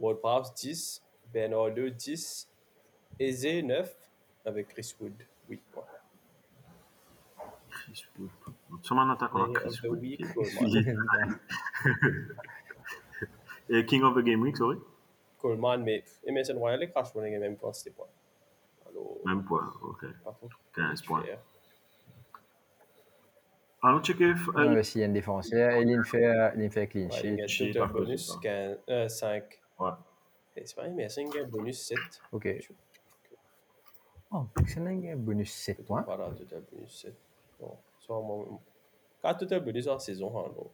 Ward-Prowse 10. Bernardo 10. Eze 9. Avec Chris Wood 8 points. Chris Wood. Attaque, on a Chris Wood. week, Coleman. [laughs] Et King of the Game Week, sorry Coleman, mais Emerson Royal et Rashford n'ont même pas ces points. Alors, Même point, ok. par contre, 15 points. faire. Allons checker. euh, Ouais, mais s'il y a une défenseur, et il fait, il fait clean Ouais, il sheet. gagne sheet, total à cause de bonus ça. 15, euh, 5. Ouais. C'est pas Emerson gagne bonus 7. Ok. Oh, il y a un bonus 7 points. Voilà, total bonus 7. Bon, ça, moi, quand total bonus en saison, hein, non.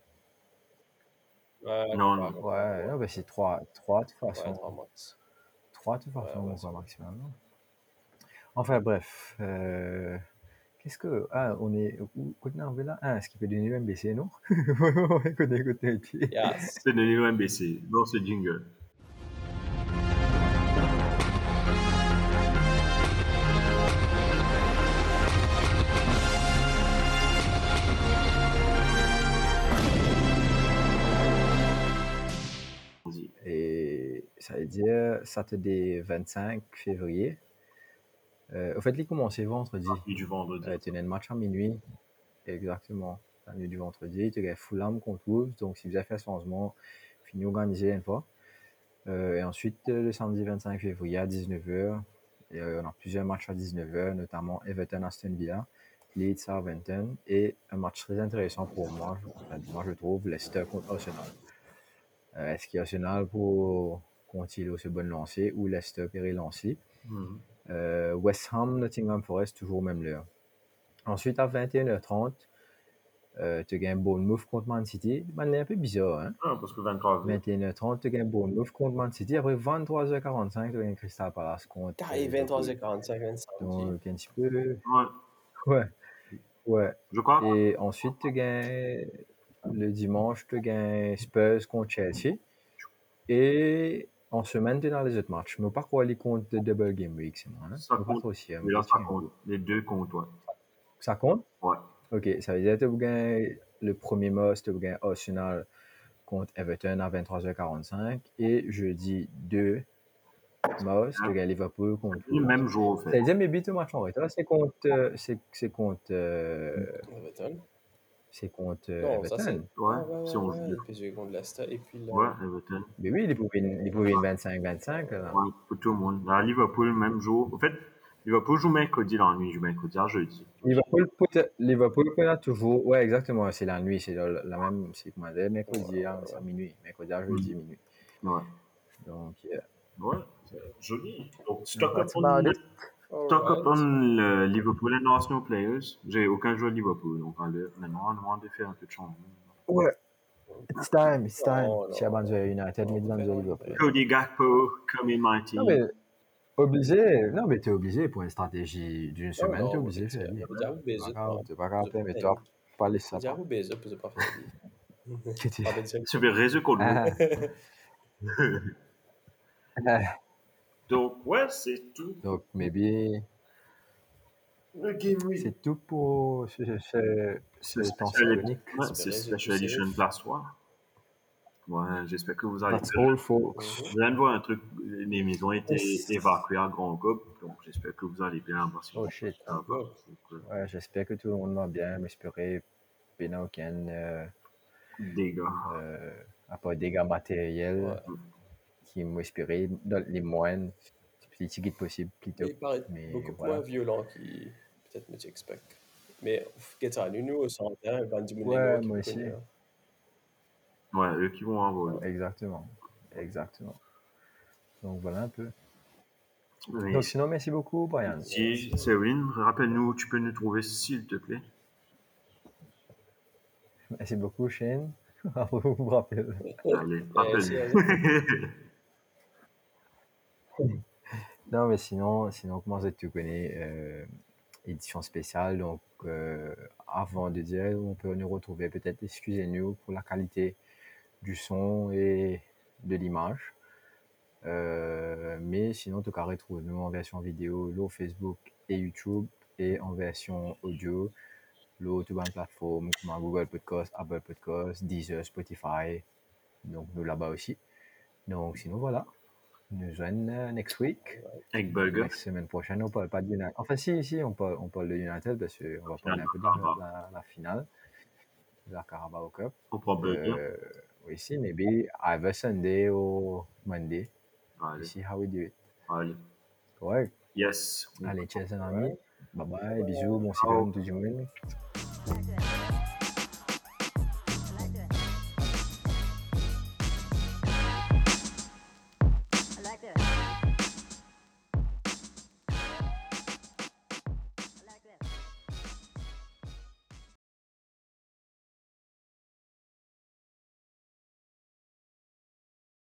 Ouais, Non, ouais, non. Ouais, non, bah c'est 3, 3 de façon. trois max. 3 de toute façon, Ouais, ouais, on va maximum. non? Enfin, bref. Euh, Qu'est-ce que. Ah, on est. On est arrivé là Ah, est-ce qu'il peut donner le MBC, non Écoutez, écoutez, écoutez. Yes. C'est de l'UMBC dans ce jingle. Ça veut dire Saturday 25 février. Euh, au fait, il commence vendredi. Et du vendredi. Euh, tu as un match à minuit. Exactement. La nuit du vendredi. Tu as Fulham contre Wolves. Donc, si vous avez fait changement, fini organisé une fois. Euh, et ensuite, euh, le samedi 25 février à 19h, et, euh, on a plusieurs matchs à 19h, notamment Everton Aston Villa, Leeds Southampton et un match très intéressant pour moi, moi je trouve, Leicester contre Arsenal. Est-ce qu'il y a Arsenal pour continuer ce bon lancer ou Leicester pour y lancer Mhm. euh, West Ham, Nottingham Forest, toujours même l'heure. Ensuite, à 21h30, euh, tu gagnes Bournemouth contre Man City. Man, c'est un peu bizarre, hein? Ah, parce que 23 avril. 21h30, tu gagnes Bournemouth contre Man City. Après 23h45, tu gagnes Crystal Palace contre. T'as 23h45, 25. Donc, un petit peu. Ouais. Ouais. Ouais. Je crois. Et ensuite, tu gagnes le dimanche, tu gagnes Spurs contre Chelsea. Et en semaine, tu es dans les autres matchs. Mais pas quoi les comptes de Double Game Week, c'est moi. Hein? Ça compte. aussi. hein, Mais là, ça compte. Les deux comptent, ouais. Ça compte? Ouais. Ok, ça veut dire que tu gagnes le premier match, tu gagnes Arsenal contre Everton à 23h45. Et jeudi 2 match, tu gagnes Liverpool contre. Le même jour, en Ça fait. veut dire mes buts au match en retard, c'est contre. euh, C'est c'est contre. euh, Everton. C'est contre euh, Non, ça c'est. Everton. Ouais, Ah, ouais, si on ouais, joue ouais. j'ai contre Leicester et puis là. Ouais, Everton. Mais oui, il pouvait il pouvait une 25-25. là. Ouais, pour tout le monde. Là, Liverpool, même jour. En fait, Liverpool joue mercredi la nuit, joue mercredi à jeudi. Liverpool, peut- Liverpool peut toujours. Ouais, exactement. C'est la nuit. C'est la, la même. C'est comment dire, mercredi à à minuit. Mercredi à jeudi, minuit. Ouais. Donc, euh, Ouais, c'est joli. Donc, stock That's up stock up Alright. on le Liverpool and Arsenal players. J'ai aucun joueur de Liverpool, donc on demande de faire un peu de changement. ouais. It's time, it's time. Non. Si Abanza United, mais Liverpool. Cody Gakpo, come in my team. Non, mais obligé. Non, mais t'es obligé pour une stratégie d'une semaine, Non, t'es obligé T'es obligé pas grave, mais toi, pas les ça. J'ai un baiser pour faire qu'on. Ah. [laughs] Donc, ouais, c'est tout. Donc, maybe, Game Week. c'est tout pour ce, ce, ce cyclonique. ouais, C'est Special c'est Edition de la soir. Ouais, j'espère que vous allez That's all, folks. Je viens de voir un truc, les maisons ont été Yes. évacuées à Grand Gob, donc j'espère que vous allez bien. Parce que Oh shit. Donc, euh, Ouais, j'espère que tout le monde va bien. J'espérais qu'il n'y aucun, euh, dégâts. euh, à part dégâts matériels qui m'espéraient dans les moines, le plus petit possible, plutôt. Il paraît Mais beaucoup voilà. moins violent qu'il peut-être me expect. Mais qu'est-ce que ça, nous, au centre, hein, il va diminuer Ouais, qui moi peut aussi. Ouais, eux qui vont avoir. Exactement. Exactement. Donc voilà un peu. Oui. Donc sinon, merci beaucoup, Brian. Si, Sewin, rappelle-nous où tu peux nous trouver, s'il te plaît. Merci beaucoup, Shane. [laughs] vous vous rappelez. Allez, rappelle-nous. [laughs] Non, mais sinon, sinon comment ça tu connais euh, édition spéciale? Donc, euh, avant de dire, on peut nous retrouver peut-être, excusez-nous pour la qualité du son et de l'image. Euh, mais sinon, tu peux retrouver nous en version vidéo, là, Facebook et YouTube, et en version audio, là, sur une plateforme comme Google Podcast, Apple Podcast, Deezer, Spotify. Donc, nous là-bas aussi. Donc, sinon, voilà. Nous euh, next week. Avec. La semaine prochaine, on parle pas de United. Enfin, si, si, on parle, on parle de United parce qu'on va parler un peu de la, la- la finale de la Carabao Cup. On prend Burger. Euh, oui, si, maybe either Sunday or Monday. Allez, see how we do it. allez. Ouais. Yes. Allez, ciao, les amis. Bye bye, bisous, bon cycle, tout le monde.